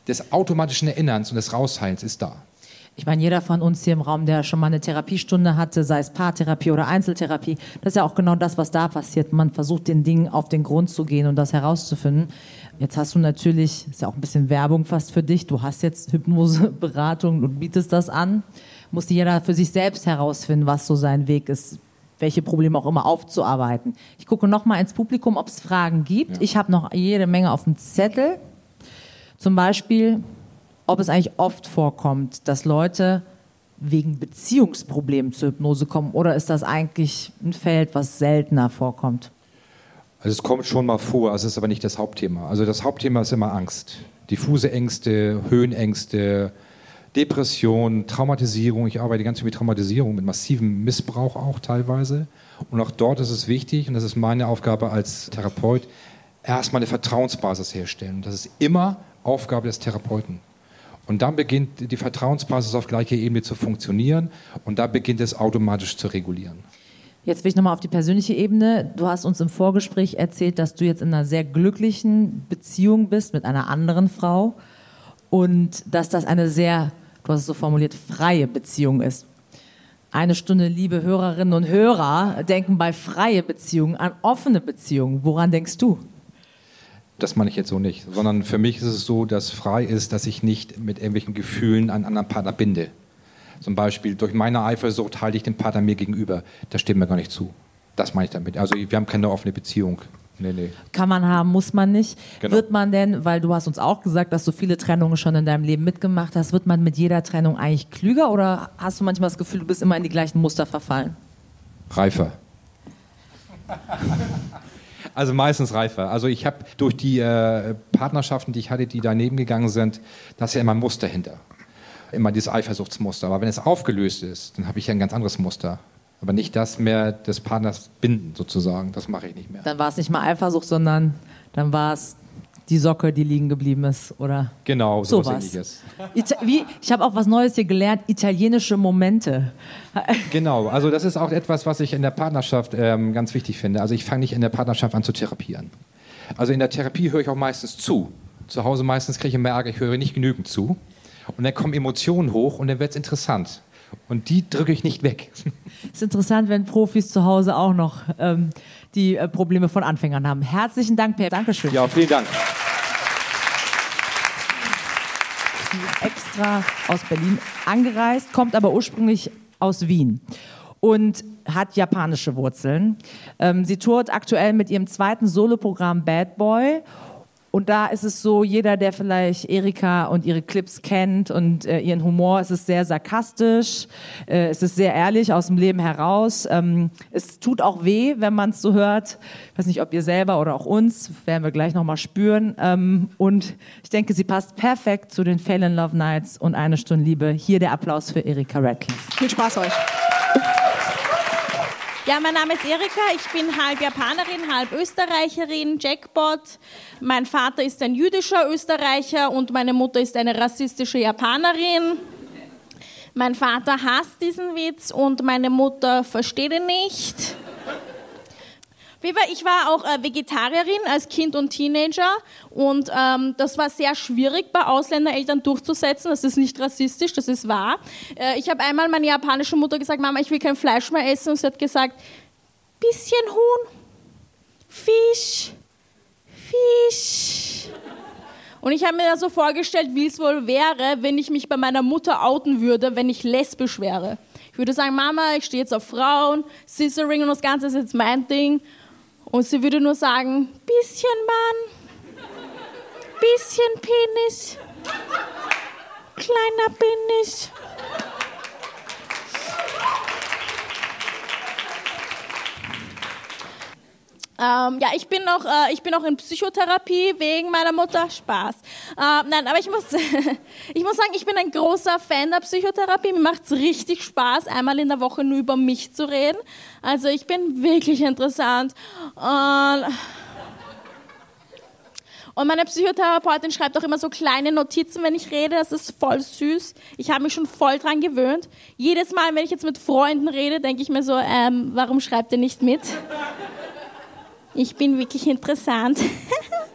des automatischen Erinnerns und des Rausheils ist da. Ich meine, jeder von uns hier im Raum, der schon mal eine Therapiestunde hatte, sei es Paartherapie oder Einzeltherapie, das ist ja auch genau das, was da passiert. Man versucht den Dingen auf den Grund zu gehen und das herauszufinden. Jetzt hast du natürlich, ist ja auch ein bisschen Werbung fast für dich, du hast jetzt Hypnoseberatung und bietest das an. Muss jeder für sich selbst herausfinden, was so sein Weg ist, welche Probleme auch immer aufzuarbeiten. Ich gucke noch mal ins Publikum, ob es Fragen gibt. Ja. Ich habe noch jede Menge auf dem Zettel. Zum Beispiel, ob es eigentlich oft vorkommt, dass Leute wegen Beziehungsproblemen zur Hypnose kommen oder ist das eigentlich ein Feld, was seltener vorkommt? Also es kommt schon mal vor, es ist aber nicht das Hauptthema. Also das Hauptthema ist immer Angst. Diffuse Ängste, Höhenängste, Depression, Traumatisierung. Ich arbeite ganz viel mit Traumatisierung, mit massivem Missbrauch auch teilweise. Und auch dort ist es wichtig, und das ist meine Aufgabe als Therapeut, erstmal eine Vertrauensbasis herstellen. Das ist immer Aufgabe des Therapeuten. Und dann beginnt die Vertrauensbasis auf gleicher Ebene zu funktionieren und da beginnt es automatisch zu regulieren. Jetzt will ich nochmal auf die persönliche Ebene. Du hast uns im Vorgespräch erzählt, dass du jetzt in einer sehr glücklichen Beziehung bist mit einer anderen Frau und dass das eine sehr, du hast es so formuliert, freie Beziehung ist. Eine Stunde, liebe Hörerinnen und Hörer, denken bei freie Beziehungen an offene Beziehungen. Woran denkst du? Das meine ich jetzt so nicht, sondern für mich ist es so, dass frei ist, dass ich nicht mit irgendwelchen Gefühlen einen anderen Partner binde. Zum Beispiel durch meine Eifersucht halte ich den Partner mir gegenüber. Das stimmt mir gar nicht zu. Das meine ich damit. Also wir haben keine offene Beziehung. Nee, nee. Kann man haben, muss man nicht. Genau. Wird man denn, weil du hast uns auch gesagt, dass du viele Trennungen schon in deinem Leben mitgemacht hast, wird man mit jeder Trennung eigentlich klüger oder hast du manchmal das Gefühl, du bist immer in die gleichen Muster verfallen? Reifer. Also meistens reifer. Also ich habe durch die äh, Partnerschaften, die ich hatte, die daneben gegangen sind, da ist ja immer ein Muster hinter. Immer dieses Eifersuchtsmuster. Aber wenn es aufgelöst ist, dann habe ich ja ein ganz anderes Muster. Aber nicht das mehr des Partners binden, sozusagen. Das mache ich nicht mehr. Dann war es nicht mal Eifersucht, sondern dann war es die Socke, die liegen geblieben ist, oder? Genau, sowas so ähnliches. Wie, ich habe auch was Neues hier gelernt, italienische Momente. Genau, also das ist auch etwas, was ich in der Partnerschaft ähm, ganz wichtig finde. Also ich fange nicht in der Partnerschaft an zu therapieren. Also in der Therapie höre ich auch meistens zu. Zu Hause meistens kriege ich immer Ärger, ich höre nicht genügend zu. Und dann kommen Emotionen hoch und dann wird es interessant. Und die drücke ich nicht weg. Es ist interessant, wenn Profis zu Hause auch noch ähm, die äh, Probleme von Anfängern haben. Herzlichen Dank, Per. Dankeschön. Ja, vielen Dank. Sie ist extra aus Berlin angereist, kommt aber ursprünglich aus Wien und hat japanische Wurzeln. Ähm, sie tourt aktuell mit ihrem zweiten Soloprogramm Bad Boy und da ist es so, jeder, der vielleicht Erika und ihre Clips kennt und äh, ihren Humor, es ist sehr sarkastisch, äh, es ist sehr ehrlich aus dem Leben heraus. Ähm, es tut auch weh, wenn man es so hört. Ich weiß nicht, ob ihr selber oder auch uns, werden wir gleich nochmal spüren. Ähm, und ich denke, sie passt perfekt zu den Fail in Love Nights und eine Stunde Liebe. Hier der Applaus für Erika Radcliffe. Viel Spaß euch. Ja, mein Name ist Erika, ich bin halb Japanerin, halb Österreicherin, Jackpot. Mein Vater ist ein jüdischer Österreicher und meine Mutter ist eine rassistische Japanerin. Mein Vater hasst diesen Witz und meine Mutter versteht ihn nicht. Ich war auch äh, Vegetarierin als Kind und Teenager und ähm, das war sehr schwierig bei Ausländereltern durchzusetzen. Das ist nicht rassistisch, das ist wahr. Äh, ich habe einmal meiner japanischen Mutter gesagt, Mama, ich will kein Fleisch mehr essen und sie hat gesagt, bisschen Huhn, Fisch, Fisch. Und ich habe mir da so vorgestellt, wie es wohl wäre, wenn ich mich bei meiner Mutter outen würde, wenn ich lesbisch wäre. Ich würde sagen, Mama, ich stehe jetzt auf Frauen, Scissoring und das Ganze ist jetzt mein Ding. Und sie würde nur sagen, bisschen Mann, bisschen Penis, kleiner Penis. Ähm, ja, ich bin, noch, äh, ich bin noch in Psychotherapie wegen meiner Mutter. Spaß. Äh, nein, aber ich muss, ich muss sagen, ich bin ein großer Fan der Psychotherapie. Mir macht es richtig Spaß, einmal in der Woche nur über mich zu reden. Also ich bin wirklich interessant. Und, und meine Psychotherapeutin schreibt auch immer so kleine Notizen, wenn ich rede. Das ist voll süß. Ich habe mich schon voll dran gewöhnt. Jedes Mal, wenn ich jetzt mit Freunden rede, denke ich mir so, ähm, warum schreibt ihr nicht mit? Ich bin wirklich interessant.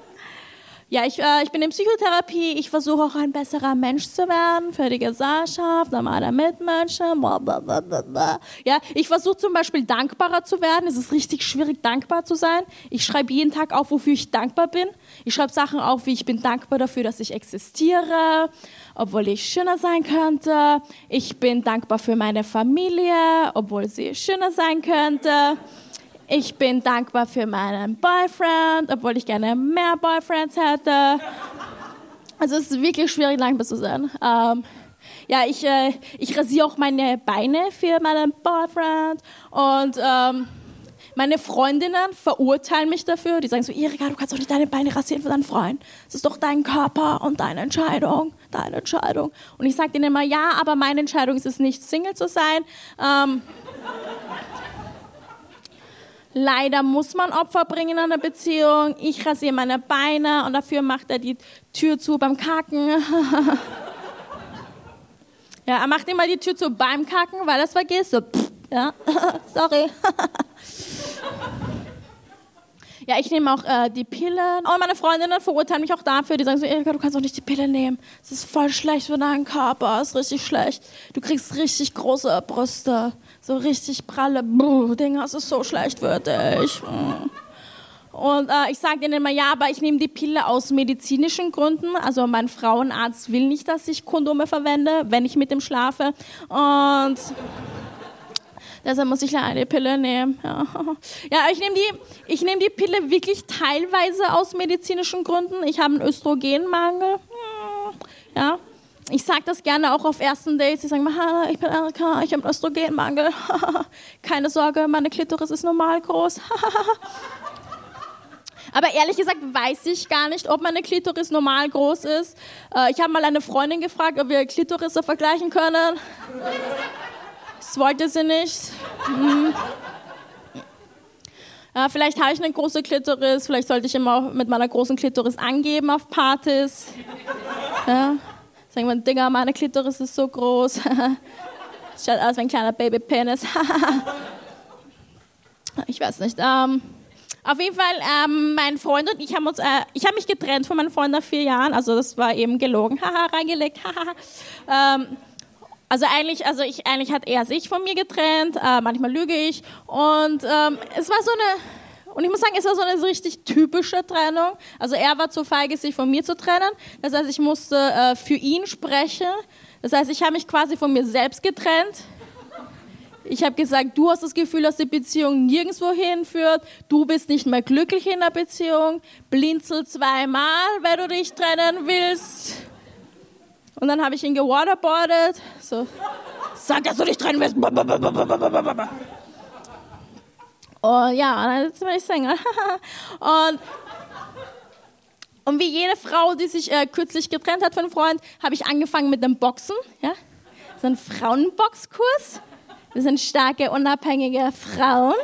ja, ich, äh, ich bin in Psychotherapie. Ich versuche auch ein besserer Mensch zu werden für die Gesellschaft, normaler Mitmenschen. Blablabla. Ja, ich versuche zum Beispiel dankbarer zu werden. Es ist richtig schwierig, dankbar zu sein. Ich schreibe jeden Tag auf, wofür ich dankbar bin. Ich schreibe Sachen auf, wie ich bin dankbar dafür, dass ich existiere, obwohl ich schöner sein könnte. Ich bin dankbar für meine Familie, obwohl sie schöner sein könnte. Ich bin dankbar für meinen Boyfriend, obwohl ich gerne mehr Boyfriends hätte. Also es ist wirklich schwierig, dankbar zu sein. Ähm, ja, ich, äh, ich rasiere auch meine Beine für meinen Boyfriend und ähm, meine Freundinnen verurteilen mich dafür. Die sagen so, Erika, du kannst doch nicht deine Beine rasieren für deinen Freund. Das ist doch dein Körper und deine Entscheidung, deine Entscheidung. Und ich sage denen immer, ja, aber meine Entscheidung ist es nicht, Single zu sein. Ähm, Leider muss man Opfer bringen in einer Beziehung. Ich rasiere meine Beine und dafür macht er die Tür zu beim Kacken. ja, er macht immer die Tür zu beim Kacken, weil er es vergisst. So, pff, ja, sorry. Ja, ich nehme auch äh, die Pille. Und meine Freundinnen verurteilen mich auch dafür. Die sagen so, Erika, du kannst doch nicht die Pille nehmen. Das ist voll schlecht für deinen Körper. Das ist richtig schlecht. Du kriegst richtig große Brüste. So richtig pralle Dinger. Das ist so schlecht für dich. Mm. Und äh, ich sage denen immer, ja, aber ich nehme die Pille aus medizinischen Gründen. Also mein Frauenarzt will nicht, dass ich Kondome verwende, wenn ich mit ihm schlafe. Und Deshalb muss ich eine Pille nehmen. Ja, ja ich nehme die, nehm die Pille wirklich teilweise aus medizinischen Gründen. Ich habe einen Östrogenmangel. Ja, ich sage das gerne auch auf ersten Dates. Ich sage mal, ich bin Erika, ich habe einen Östrogenmangel. Keine Sorge, meine Klitoris ist normal groß. Aber ehrlich gesagt weiß ich gar nicht, ob meine Klitoris normal groß ist. Äh, ich habe mal eine Freundin gefragt, ob wir Klitorisse vergleichen können. Das wollte sie nicht. Hm. Ja, vielleicht habe ich eine große Klitoris, vielleicht sollte ich immer mit meiner großen Klitoris angeben auf Partys. Ja. Sagen wir, Digga, meine Klitoris ist so groß. Schaut aus wie ein kleiner Babypenis. ich weiß nicht. Ähm, auf jeden Fall, ähm, mein Freund und ich haben uns, äh, ich habe mich getrennt von meinem Freund nach vier Jahren, also das war eben gelogen, haha, reingelegt, ähm, also eigentlich, also ich, eigentlich hat er sich von mir getrennt, äh, manchmal lüge ich. Und ähm, es war so eine, und ich muss sagen, es war so eine richtig typische Trennung. Also er war zu feige, sich von mir zu trennen. Das heißt, ich musste äh, für ihn sprechen. Das heißt, ich habe mich quasi von mir selbst getrennt. Ich habe gesagt, du hast das Gefühl, dass die Beziehung nirgendwo hinführt. Du bist nicht mehr glücklich in der Beziehung. Blinzel zweimal, wenn du dich trennen willst. Und dann habe ich ihn gewaterboardet. So, sag, dass du dich trennen willst. Und ja, dann bin ich Sänger. und, und wie jede Frau, die sich äh, kürzlich getrennt hat von einem Freund, habe ich angefangen mit dem Boxen. Ja? So ein Frauenboxkurs. Wir sind starke, unabhängige Frauen.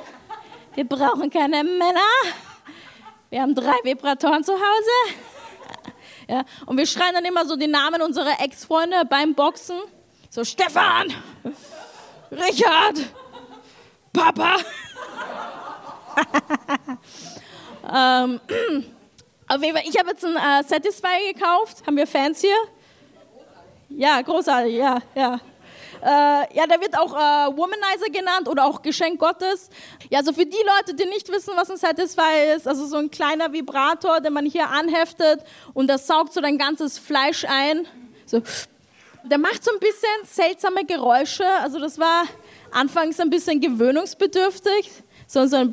Wir brauchen keine Männer. Wir haben drei Vibratoren zu Hause. Ja? Und wir schreien dann immer so die Namen unserer Ex-Freunde beim Boxen. So Stefan, Richard, Papa. Ähm, auf jeden Fall, ich habe jetzt ein äh, Satisfy gekauft. Haben wir Fans hier? Ja, großartig, ja, ja. Äh, ja, der wird auch äh, Womanizer genannt oder auch Geschenk Gottes. Ja, also für die Leute, die nicht wissen, was ein Satisfy ist, also so ein kleiner Vibrator, den man hier anheftet und das saugt so dein ganzes Fleisch ein. So. Der macht so ein bisschen seltsame Geräusche. Also das war anfangs ein bisschen gewöhnungsbedürftig. So, so ein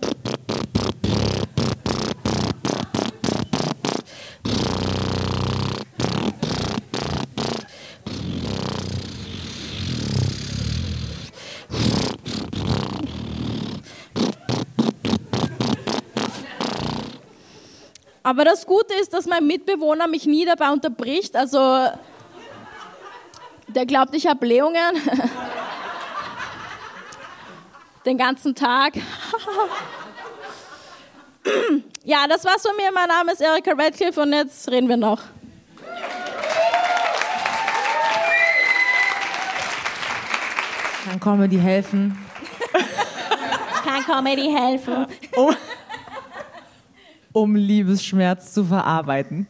Aber das Gute ist, dass mein Mitbewohner mich nie dabei unterbricht. Also, der glaubt, ich habe Blähungen. Den ganzen Tag. ja, das war's von mir. Mein Name ist Erika Radcliffe und jetzt reden wir noch. Kann Comedy helfen? Kann Comedy helfen? Oh um Liebesschmerz zu verarbeiten?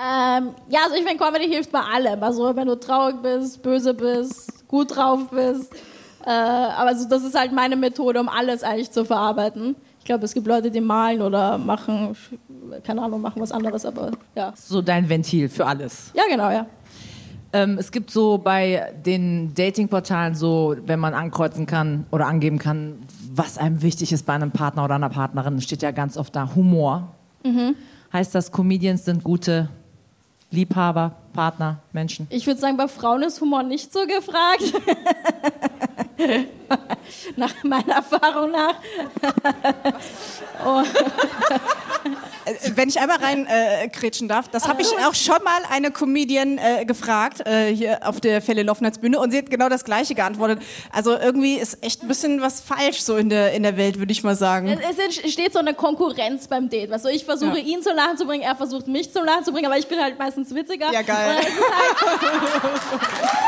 Ähm, ja, also ich finde, Comedy hilft bei allem. Also wenn du traurig bist, böse bist, gut drauf bist. Äh, aber also das ist halt meine Methode, um alles eigentlich zu verarbeiten. Ich glaube, es gibt Leute, die malen oder machen, keine Ahnung, machen was anderes, aber ja. So dein Ventil für alles. Ja, genau, ja. Ähm, es gibt so bei den Datingportalen so, wenn man ankreuzen kann oder angeben kann, was einem wichtig ist bei einem Partner oder einer Partnerin, steht ja ganz oft da Humor. Mhm. Heißt das, Comedians sind gute Liebhaber, Partner, Menschen? Ich würde sagen, bei Frauen ist Humor nicht so gefragt. nach meiner Erfahrung nach. oh. Wenn ich einmal rein äh, darf, das habe ich auch schon mal eine Comedian äh, gefragt, äh, hier auf der Fälle Loffners Bühne, und sie hat genau das Gleiche geantwortet. Also irgendwie ist echt ein bisschen was falsch so in der, in der Welt, würde ich mal sagen. Es, es entsteht so eine Konkurrenz beim Date. Also ich versuche ja. ihn zum Lachen zu bringen, er versucht mich zum Lachen zu bringen, aber ich bin halt meistens witziger. Ja, geil. Halt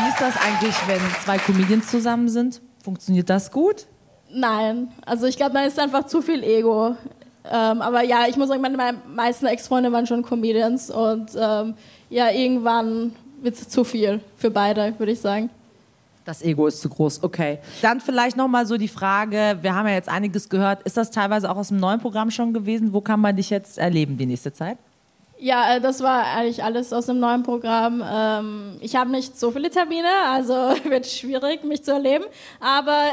Wie ist das eigentlich, wenn zwei Comedians zusammen sind? Funktioniert das gut? Nein, also ich glaube, da ist einfach zu viel Ego. Ähm, aber ja, ich muss sagen, meine, meisten Ex-Freunde waren schon Comedians und ähm, ja, irgendwann wird es zu viel für beide, würde ich sagen. Das Ego ist zu groß, okay. Dann vielleicht nochmal so die Frage, wir haben ja jetzt einiges gehört, ist das teilweise auch aus dem neuen Programm schon gewesen? Wo kann man dich jetzt erleben die nächste Zeit? Ja, äh, das war eigentlich alles aus dem neuen Programm. Ähm, ich habe nicht so viele Termine, also wird schwierig, mich zu erleben. Aber,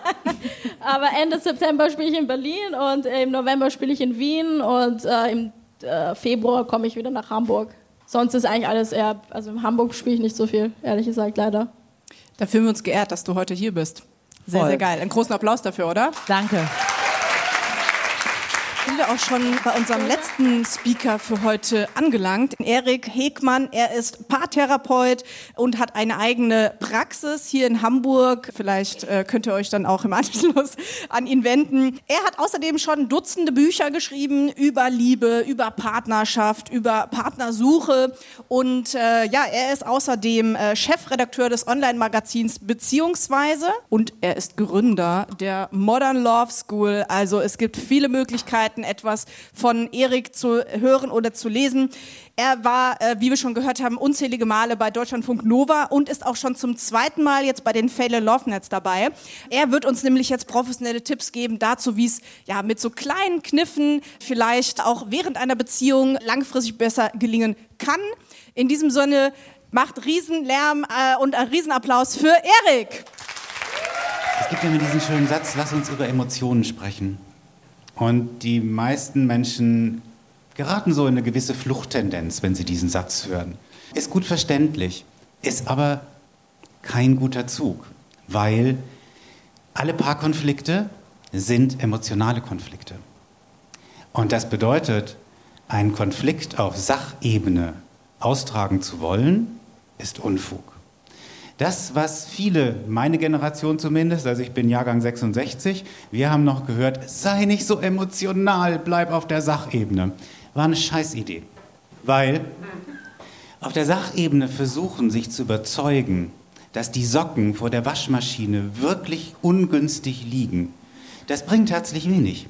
aber Ende September spiele ich in Berlin und im November spiele ich in Wien und äh, im äh, Februar komme ich wieder nach Hamburg. Sonst ist eigentlich alles eher, also in Hamburg spiele ich nicht so viel, ehrlich gesagt, leider. Da fühlen wir uns geehrt, dass du heute hier bist. Sehr, Voll. sehr geil. Einen großen Applaus dafür, oder? Danke wir auch schon bei unserem letzten Speaker für heute angelangt. Erik Hegmann, er ist Paartherapeut und hat eine eigene Praxis hier in Hamburg. Vielleicht äh, könnt ihr euch dann auch im Anschluss an ihn wenden. Er hat außerdem schon Dutzende Bücher geschrieben über Liebe, über Partnerschaft, über Partnersuche und äh, ja, er ist außerdem äh, Chefredakteur des Online-Magazins Beziehungsweise und er ist Gründer der Modern Love School. Also es gibt viele Möglichkeiten, etwas von Erik zu hören oder zu lesen. Er war, äh, wie wir schon gehört haben, unzählige Male bei Deutschlandfunk Nova und ist auch schon zum zweiten Mal jetzt bei den Fälle Love Nets dabei. Er wird uns nämlich jetzt professionelle Tipps geben dazu, wie es ja mit so kleinen Kniffen vielleicht auch während einer Beziehung langfristig besser gelingen kann. In diesem Sinne macht Riesenlärm äh, und einen Riesenapplaus für Erik. Es gibt immer diesen schönen Satz, lass uns über Emotionen sprechen. Und die meisten Menschen geraten so in eine gewisse Fluchttendenz, wenn sie diesen Satz hören. Ist gut verständlich, ist aber kein guter Zug, weil alle Paarkonflikte sind emotionale Konflikte. Und das bedeutet, einen Konflikt auf Sachebene austragen zu wollen, ist Unfug. Das, was viele, meine Generation zumindest, also ich bin Jahrgang 66, wir haben noch gehört, sei nicht so emotional, bleib auf der Sachebene. War eine Scheißidee. Weil auf der Sachebene versuchen, sich zu überzeugen, dass die Socken vor der Waschmaschine wirklich ungünstig liegen, das bringt herzlich wenig.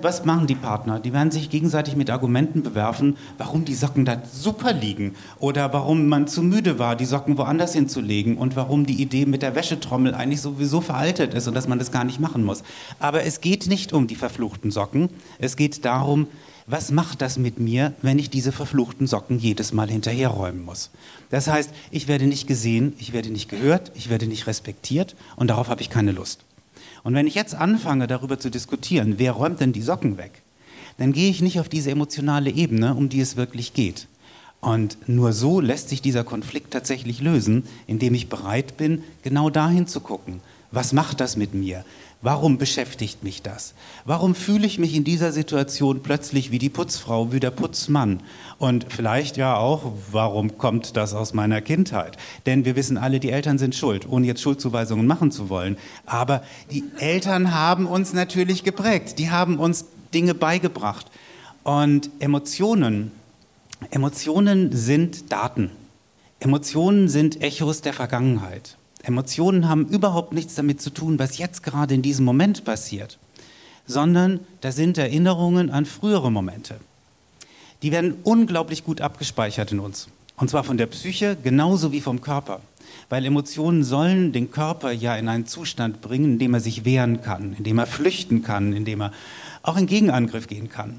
Was machen die Partner? Die werden sich gegenseitig mit Argumenten bewerfen, warum die Socken da super liegen oder warum man zu müde war, die Socken woanders hinzulegen und warum die Idee mit der Wäschetrommel eigentlich sowieso veraltet ist und dass man das gar nicht machen muss. Aber es geht nicht um die verfluchten Socken. Es geht darum, was macht das mit mir, wenn ich diese verfluchten Socken jedes Mal hinterherräumen muss? Das heißt, ich werde nicht gesehen, ich werde nicht gehört, ich werde nicht respektiert und darauf habe ich keine Lust. Und wenn ich jetzt anfange, darüber zu diskutieren, wer räumt denn die Socken weg, dann gehe ich nicht auf diese emotionale Ebene, um die es wirklich geht. Und nur so lässt sich dieser Konflikt tatsächlich lösen, indem ich bereit bin, genau dahin zu gucken. Was macht das mit mir? Warum beschäftigt mich das? Warum fühle ich mich in dieser Situation plötzlich wie die Putzfrau, wie der Putzmann? Und vielleicht ja auch, warum kommt das aus meiner Kindheit? Denn wir wissen alle, die Eltern sind schuld, ohne jetzt Schuldzuweisungen machen zu wollen. Aber die Eltern haben uns natürlich geprägt. Die haben uns Dinge beigebracht. Und Emotionen, Emotionen sind Daten. Emotionen sind Echos der Vergangenheit. Emotionen haben überhaupt nichts damit zu tun, was jetzt gerade in diesem Moment passiert, sondern da sind Erinnerungen an frühere Momente. Die werden unglaublich gut abgespeichert in uns. Und zwar von der Psyche genauso wie vom Körper. Weil Emotionen sollen den Körper ja in einen Zustand bringen, in dem er sich wehren kann, in dem er flüchten kann, in dem er auch in Gegenangriff gehen kann.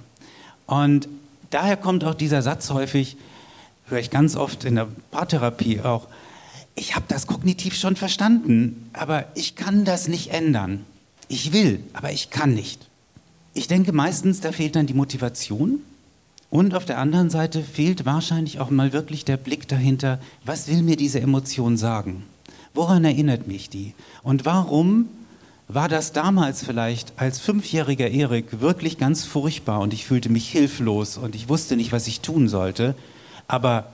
Und daher kommt auch dieser Satz häufig, höre ich ganz oft in der Paartherapie auch, ich habe das kognitiv schon verstanden, aber ich kann das nicht ändern. Ich will, aber ich kann nicht. Ich denke meistens, da fehlt dann die Motivation und auf der anderen Seite fehlt wahrscheinlich auch mal wirklich der Blick dahinter, was will mir diese Emotion sagen? Woran erinnert mich die? Und warum war das damals vielleicht als fünfjähriger Erik wirklich ganz furchtbar und ich fühlte mich hilflos und ich wusste nicht, was ich tun sollte? Aber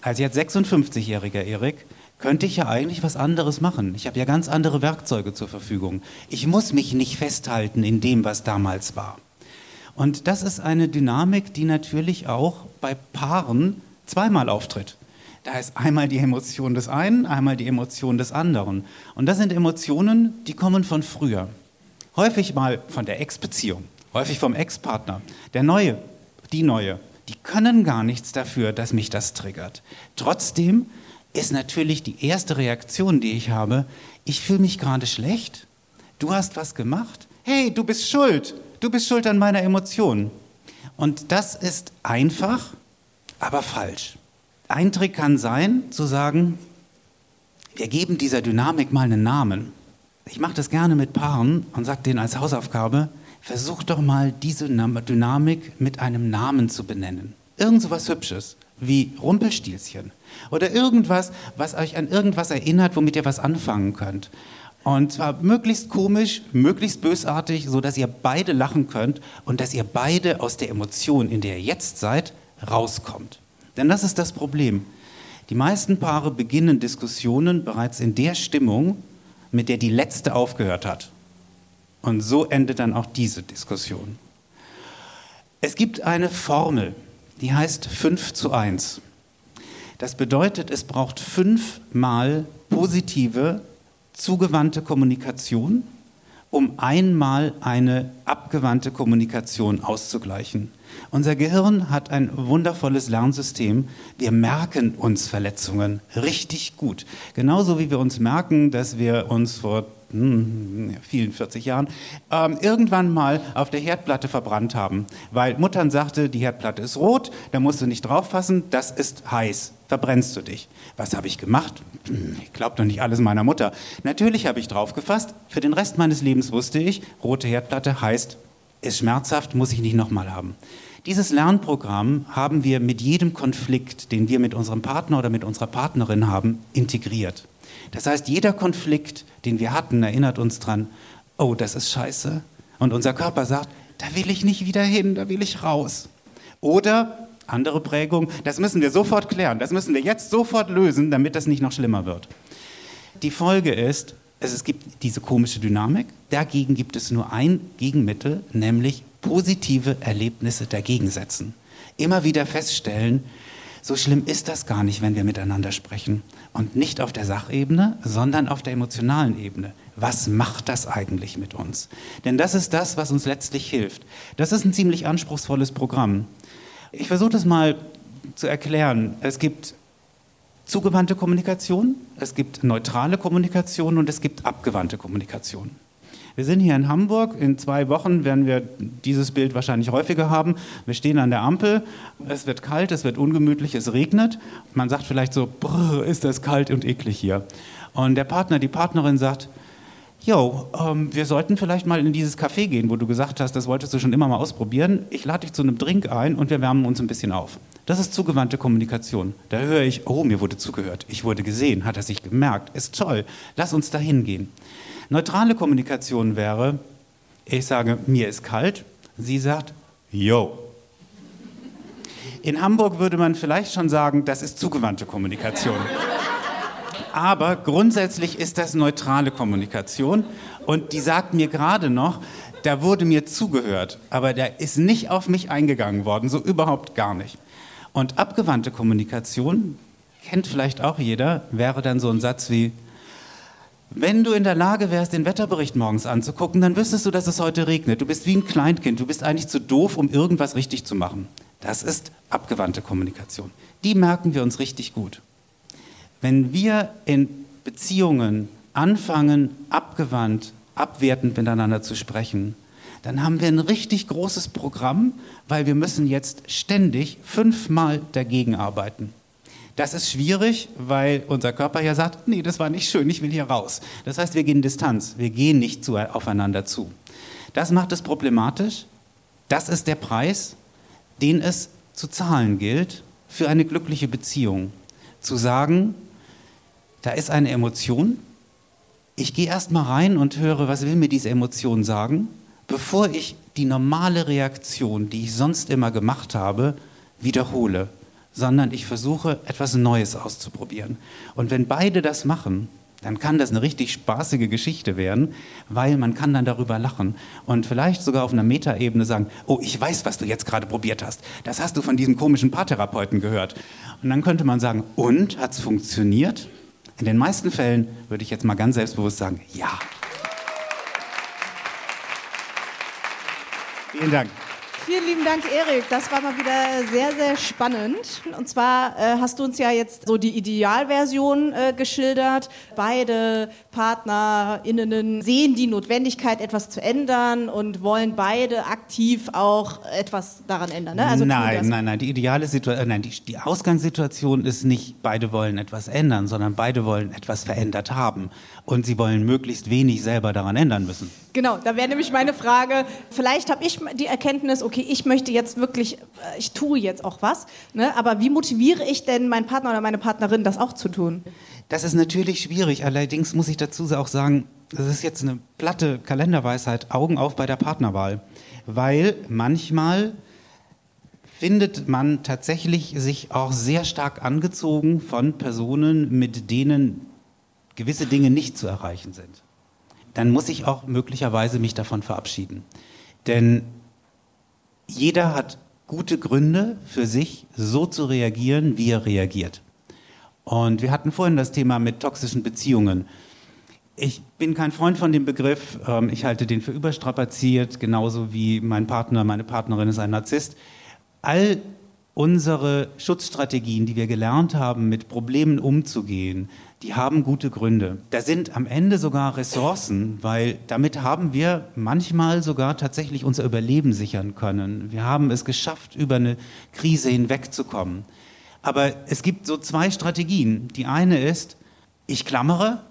als jetzt 56-jähriger Erik könnte ich ja eigentlich was anderes machen. Ich habe ja ganz andere Werkzeuge zur Verfügung. Ich muss mich nicht festhalten in dem, was damals war. Und das ist eine Dynamik, die natürlich auch bei Paaren zweimal auftritt. Da ist einmal die Emotion des einen, einmal die Emotion des anderen. Und das sind Emotionen, die kommen von früher. Häufig mal von der Ex-Beziehung, häufig vom Ex-Partner. Der Neue, die Neue, die können gar nichts dafür, dass mich das triggert. Trotzdem ist natürlich die erste Reaktion, die ich habe, ich fühle mich gerade schlecht, du hast was gemacht, hey, du bist schuld, du bist schuld an meiner Emotion. Und das ist einfach, aber falsch. Ein Trick kann sein, zu sagen, wir geben dieser Dynamik mal einen Namen. Ich mache das gerne mit Paaren und sage denen als Hausaufgabe, versuch doch mal diese Dynamik mit einem Namen zu benennen. Irgend so was Hübsches wie Rumpelstilzchen oder irgendwas, was euch an irgendwas erinnert, womit ihr was anfangen könnt. Und zwar möglichst komisch, möglichst bösartig, so dass ihr beide lachen könnt und dass ihr beide aus der Emotion, in der ihr jetzt seid, rauskommt. Denn das ist das Problem. Die meisten Paare beginnen Diskussionen bereits in der Stimmung, mit der die letzte aufgehört hat. Und so endet dann auch diese Diskussion. Es gibt eine Formel, die heißt 5 zu 1. Das bedeutet, es braucht fünfmal positive, zugewandte Kommunikation, um einmal eine abgewandte Kommunikation auszugleichen. Unser Gehirn hat ein wundervolles Lernsystem. Wir merken uns Verletzungen richtig gut. Genauso wie wir uns merken, dass wir uns vor hm, vielen 40 Jahren, ähm, irgendwann mal auf der Herdplatte verbrannt haben. Weil Muttern sagte, die Herdplatte ist rot, da musst du nicht drauffassen, das ist heiß, verbrennst du dich. Was habe ich gemacht? Ich glaube doch nicht alles meiner Mutter. Natürlich habe ich draufgefasst. Für den Rest meines Lebens wusste ich, rote Herdplatte heißt, ist schmerzhaft, muss ich nicht nochmal haben. Dieses Lernprogramm haben wir mit jedem Konflikt, den wir mit unserem Partner oder mit unserer Partnerin haben, integriert. Das heißt, jeder Konflikt, den wir hatten, erinnert uns dran, oh, das ist scheiße. Und unser Körper sagt, da will ich nicht wieder hin, da will ich raus. Oder andere Prägung, das müssen wir sofort klären, das müssen wir jetzt sofort lösen, damit das nicht noch schlimmer wird. Die Folge ist, es gibt diese komische Dynamik, dagegen gibt es nur ein Gegenmittel, nämlich positive Erlebnisse dagegen setzen. Immer wieder feststellen, so schlimm ist das gar nicht, wenn wir miteinander sprechen. Und nicht auf der Sachebene, sondern auf der emotionalen Ebene. Was macht das eigentlich mit uns? Denn das ist das, was uns letztlich hilft. Das ist ein ziemlich anspruchsvolles Programm. Ich versuche das mal zu erklären. Es gibt zugewandte Kommunikation, es gibt neutrale Kommunikation und es gibt abgewandte Kommunikation. Wir sind hier in Hamburg. In zwei Wochen werden wir dieses Bild wahrscheinlich häufiger haben. Wir stehen an der Ampel. Es wird kalt, es wird ungemütlich, es regnet. Man sagt vielleicht so, ist das kalt und eklig hier. Und der Partner, die Partnerin sagt, Jo, ähm, wir sollten vielleicht mal in dieses Café gehen, wo du gesagt hast, das wolltest du schon immer mal ausprobieren. Ich lade dich zu einem Drink ein und wir wärmen uns ein bisschen auf. Das ist zugewandte Kommunikation. Da höre ich, oh, mir wurde zugehört, ich wurde gesehen, hat er sich gemerkt, ist toll, lass uns dahin gehen. Neutrale Kommunikation wäre, ich sage, mir ist kalt, sie sagt, yo. In Hamburg würde man vielleicht schon sagen, das ist zugewandte Kommunikation. Aber grundsätzlich ist das neutrale Kommunikation und die sagt mir gerade noch, da wurde mir zugehört, aber da ist nicht auf mich eingegangen worden, so überhaupt gar nicht. Und abgewandte Kommunikation, kennt vielleicht auch jeder, wäre dann so ein Satz wie, wenn du in der Lage wärst, den Wetterbericht morgens anzugucken, dann wüsstest du, dass es heute regnet. Du bist wie ein Kleinkind, du bist eigentlich zu doof, um irgendwas richtig zu machen. Das ist abgewandte Kommunikation. Die merken wir uns richtig gut. Wenn wir in Beziehungen anfangen, abgewandt, abwertend miteinander zu sprechen, dann haben wir ein richtig großes Programm, weil wir müssen jetzt ständig fünfmal dagegen arbeiten. Das ist schwierig, weil unser Körper ja sagt, nee, das war nicht schön, ich will hier raus. Das heißt, wir gehen Distanz, wir gehen nicht zu, aufeinander zu. Das macht es problematisch. Das ist der Preis, den es zu zahlen gilt für eine glückliche Beziehung. Zu sagen, da ist eine Emotion. Ich gehe erst mal rein und höre, was will mir diese Emotion sagen, bevor ich die normale Reaktion, die ich sonst immer gemacht habe, wiederhole, sondern ich versuche etwas Neues auszuprobieren. Und wenn beide das machen, dann kann das eine richtig spaßige Geschichte werden, weil man kann dann darüber lachen und vielleicht sogar auf einer Metaebene sagen, oh, ich weiß, was du jetzt gerade probiert hast. Das hast du von diesem komischen Paartherapeuten gehört. Und dann könnte man sagen, und, hat es funktioniert? In den meisten Fällen würde ich jetzt mal ganz selbstbewusst sagen, ja. Vielen Dank. Vielen lieben Dank, Erik. Das war mal wieder sehr, sehr spannend. Und zwar äh, hast du uns ja jetzt so die Idealversion äh, geschildert. Beide PartnerInnen sehen die Notwendigkeit, etwas zu ändern und wollen beide aktiv auch etwas daran ändern. Ne? Also nein, nein, nein. Die ideale Situation, äh, nein, die, die Ausgangssituation ist nicht, beide wollen etwas ändern, sondern beide wollen etwas verändert haben. Und sie wollen möglichst wenig selber daran ändern müssen. Genau, da wäre nämlich meine Frage, vielleicht habe ich die Erkenntnis, okay, ich möchte jetzt wirklich, äh, ich tue jetzt auch was, ne? aber wie motiviere ich denn meinen Partner oder meine Partnerin, das auch zu tun? Das ist natürlich schwierig, allerdings muss ich dazu auch sagen, das ist jetzt eine platte Kalenderweisheit, Augen auf bei der Partnerwahl, weil manchmal findet man tatsächlich sich auch sehr stark angezogen von Personen, mit denen gewisse Dinge nicht zu erreichen sind. Dann muss ich auch möglicherweise mich davon verabschieden. Denn jeder hat gute Gründe für sich, so zu reagieren, wie er reagiert. Und wir hatten vorhin das Thema mit toxischen Beziehungen. Ich bin kein Freund von dem Begriff. Ähm, ich halte den für überstrapaziert, genauso wie mein Partner, meine Partnerin ist ein Narzisst. All unsere Schutzstrategien, die wir gelernt haben, mit Problemen umzugehen, die haben gute Gründe. Da sind am Ende sogar Ressourcen, weil damit haben wir manchmal sogar tatsächlich unser Überleben sichern können. Wir haben es geschafft, über eine Krise hinwegzukommen. Aber es gibt so zwei Strategien. Die eine ist, ich klammere,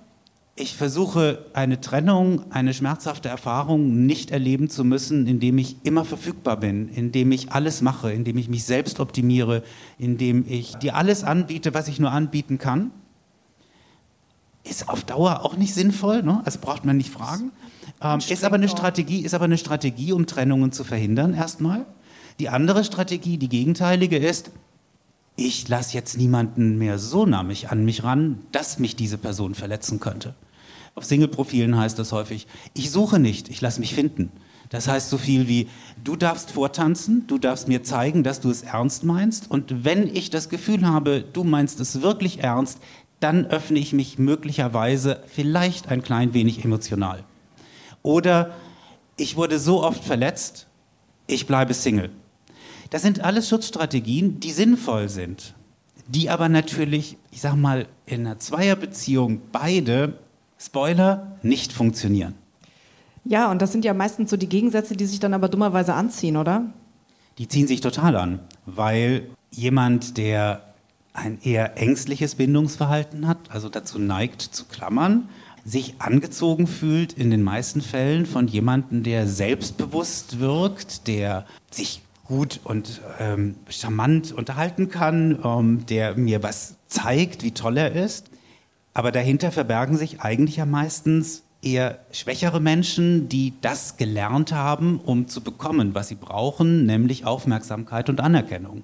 ich versuche eine Trennung, eine schmerzhafte Erfahrung nicht erleben zu müssen, indem ich immer verfügbar bin, indem ich alles mache, indem ich mich selbst optimiere, indem ich dir alles anbiete, was ich nur anbieten kann ist auf Dauer auch nicht sinnvoll, ne? also braucht man nicht fragen. Ähm, ist, aber eine Strategie, ist aber eine Strategie, um Trennungen zu verhindern, erstmal. Die andere Strategie, die gegenteilige, ist, ich lasse jetzt niemanden mehr so nah mich an mich ran, dass mich diese Person verletzen könnte. Auf Single-Profilen heißt das häufig, ich suche nicht, ich lasse mich finden. Das heißt so viel wie, du darfst vortanzen, du darfst mir zeigen, dass du es ernst meinst. Und wenn ich das Gefühl habe, du meinst es wirklich ernst, dann öffne ich mich möglicherweise vielleicht ein klein wenig emotional. Oder ich wurde so oft verletzt, ich bleibe Single. Das sind alles Schutzstrategien, die sinnvoll sind, die aber natürlich, ich sag mal, in einer Zweierbeziehung beide, Spoiler, nicht funktionieren. Ja, und das sind ja meistens so die Gegensätze, die sich dann aber dummerweise anziehen, oder? Die ziehen sich total an, weil jemand, der ein eher ängstliches Bindungsverhalten hat, also dazu neigt zu klammern, sich angezogen fühlt in den meisten Fällen von jemandem, der selbstbewusst wirkt, der sich gut und ähm, charmant unterhalten kann, ähm, der mir was zeigt, wie toll er ist. Aber dahinter verbergen sich eigentlich ja meistens eher schwächere Menschen, die das gelernt haben, um zu bekommen, was sie brauchen, nämlich Aufmerksamkeit und Anerkennung.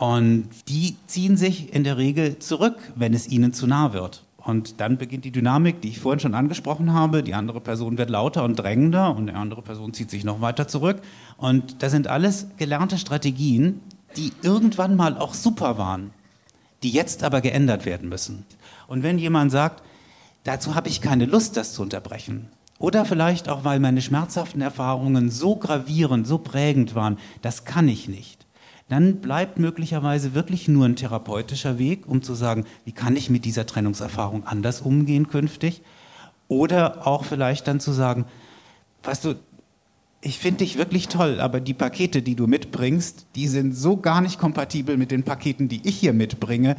Und die ziehen sich in der Regel zurück, wenn es ihnen zu nah wird. Und dann beginnt die Dynamik, die ich vorhin schon angesprochen habe. Die andere Person wird lauter und drängender und die andere Person zieht sich noch weiter zurück. Und das sind alles gelernte Strategien, die irgendwann mal auch super waren, die jetzt aber geändert werden müssen. Und wenn jemand sagt, dazu habe ich keine Lust, das zu unterbrechen, oder vielleicht auch, weil meine schmerzhaften Erfahrungen so gravierend, so prägend waren, das kann ich nicht dann bleibt möglicherweise wirklich nur ein therapeutischer Weg, um zu sagen, wie kann ich mit dieser Trennungserfahrung anders umgehen künftig? Oder auch vielleicht dann zu sagen, weißt du, ich finde dich wirklich toll, aber die Pakete, die du mitbringst, die sind so gar nicht kompatibel mit den Paketen, die ich hier mitbringe.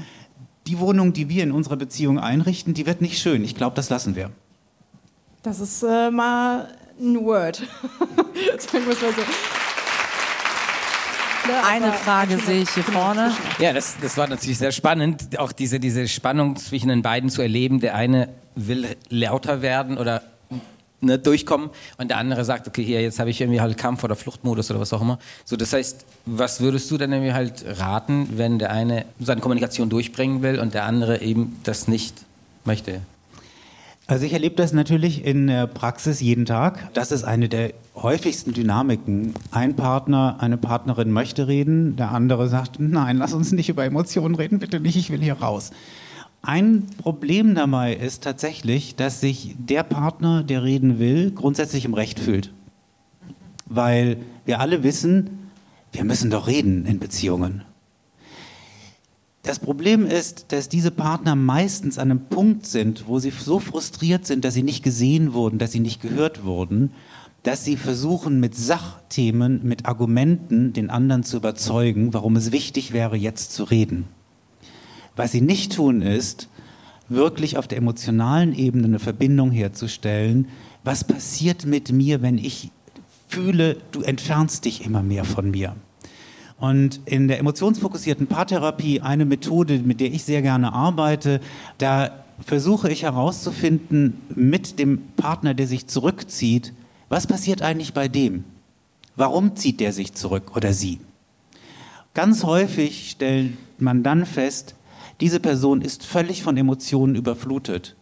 Die Wohnung, die wir in unserer Beziehung einrichten, die wird nicht schön. Ich glaube, das lassen wir. Das ist äh, mal ein Word. Sagen wir es mal so. Eine Frage sehe ich hier vorne. Ja, das, das war natürlich sehr spannend, auch diese, diese Spannung zwischen den beiden zu erleben. Der eine will lauter werden oder ne, durchkommen und der andere sagt, okay, hier, jetzt habe ich irgendwie halt Kampf- oder Fluchtmodus oder was auch immer. So, das heißt, was würdest du dann irgendwie halt raten, wenn der eine seine Kommunikation durchbringen will und der andere eben das nicht möchte? Also ich erlebe das natürlich in der Praxis jeden Tag. Das ist eine der häufigsten Dynamiken. Ein Partner, eine Partnerin möchte reden, der andere sagt, nein, lass uns nicht über Emotionen reden, bitte nicht, ich will hier raus. Ein Problem dabei ist tatsächlich, dass sich der Partner, der reden will, grundsätzlich im Recht fühlt. Weil wir alle wissen, wir müssen doch reden in Beziehungen. Das Problem ist, dass diese Partner meistens an einem Punkt sind, wo sie so frustriert sind, dass sie nicht gesehen wurden, dass sie nicht gehört wurden, dass sie versuchen, mit Sachthemen, mit Argumenten den anderen zu überzeugen, warum es wichtig wäre, jetzt zu reden. Was sie nicht tun, ist, wirklich auf der emotionalen Ebene eine Verbindung herzustellen. Was passiert mit mir, wenn ich fühle, du entfernst dich immer mehr von mir? Und in der emotionsfokussierten Paartherapie, eine Methode, mit der ich sehr gerne arbeite, da versuche ich herauszufinden mit dem Partner, der sich zurückzieht, was passiert eigentlich bei dem? Warum zieht der sich zurück oder sie? Ganz häufig stellt man dann fest, diese Person ist völlig von Emotionen überflutet.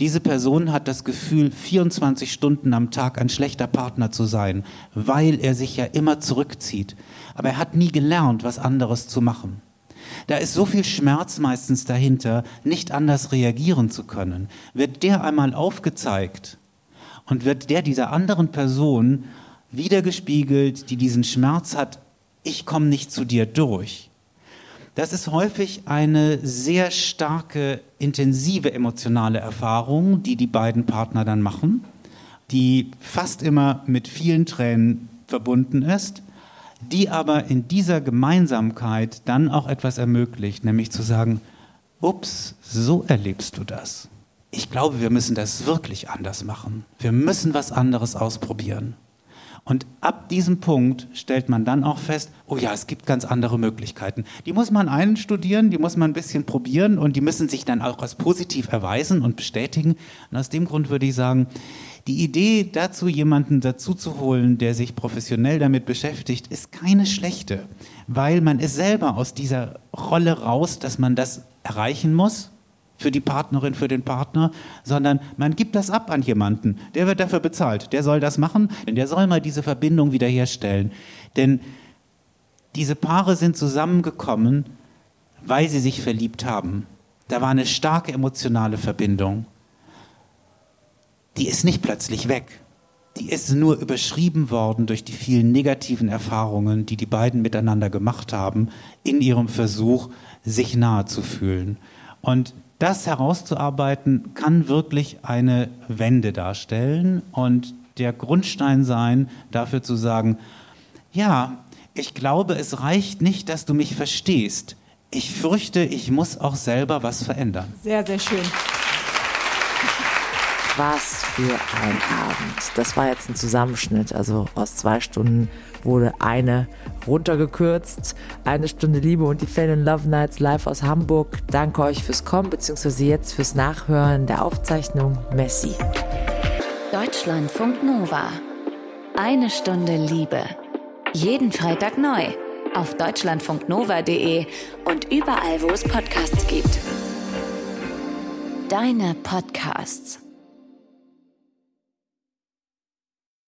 Diese Person hat das Gefühl, 24 Stunden am Tag ein schlechter Partner zu sein, weil er sich ja immer zurückzieht. Aber er hat nie gelernt, was anderes zu machen. Da ist so viel Schmerz meistens dahinter, nicht anders reagieren zu können. Wird der einmal aufgezeigt und wird der dieser anderen Person wiedergespiegelt, die diesen Schmerz hat, ich komme nicht zu dir durch, das ist häufig eine sehr starke, intensive emotionale Erfahrung, die die beiden Partner dann machen, die fast immer mit vielen Tränen verbunden ist, die aber in dieser Gemeinsamkeit dann auch etwas ermöglicht, nämlich zu sagen, ups, so erlebst du das. Ich glaube, wir müssen das wirklich anders machen. Wir müssen was anderes ausprobieren. Und ab diesem Punkt stellt man dann auch fest, oh ja, es gibt ganz andere Möglichkeiten. Die muss man einstudieren, die muss man ein bisschen probieren und die müssen sich dann auch als positiv erweisen und bestätigen. Und aus dem Grund würde ich sagen, die Idee dazu, jemanden dazu zu holen, der sich professionell damit beschäftigt, ist keine schlechte, weil man ist selber aus dieser Rolle raus, dass man das erreichen muss, für die Partnerin, für den Partner, sondern man gibt das ab an jemanden. Der wird dafür bezahlt. Der soll das machen, der soll mal diese Verbindung wiederherstellen. Denn diese Paare sind zusammengekommen, weil sie sich verliebt haben. Da war eine starke emotionale Verbindung. Die ist nicht plötzlich weg. Die ist nur überschrieben worden durch die vielen negativen Erfahrungen, die die beiden miteinander gemacht haben, in ihrem Versuch, sich nahe zu fühlen. Und das herauszuarbeiten, kann wirklich eine Wende darstellen und der Grundstein sein, dafür zu sagen, ja, ich glaube, es reicht nicht, dass du mich verstehst. Ich fürchte, ich muss auch selber was verändern. Sehr, sehr schön. Was für ein Abend. Das war jetzt ein Zusammenschnitt. Also aus zwei Stunden wurde eine runtergekürzt. Eine Stunde Liebe und die Fan in Love Nights live aus Hamburg. Danke euch fürs Kommen bzw. jetzt fürs Nachhören der Aufzeichnung. Messi. Deutschlandfunk Nova. Eine Stunde Liebe. Jeden Freitag neu. Auf deutschlandfunknova.de und überall, wo es Podcasts gibt. Deine Podcasts.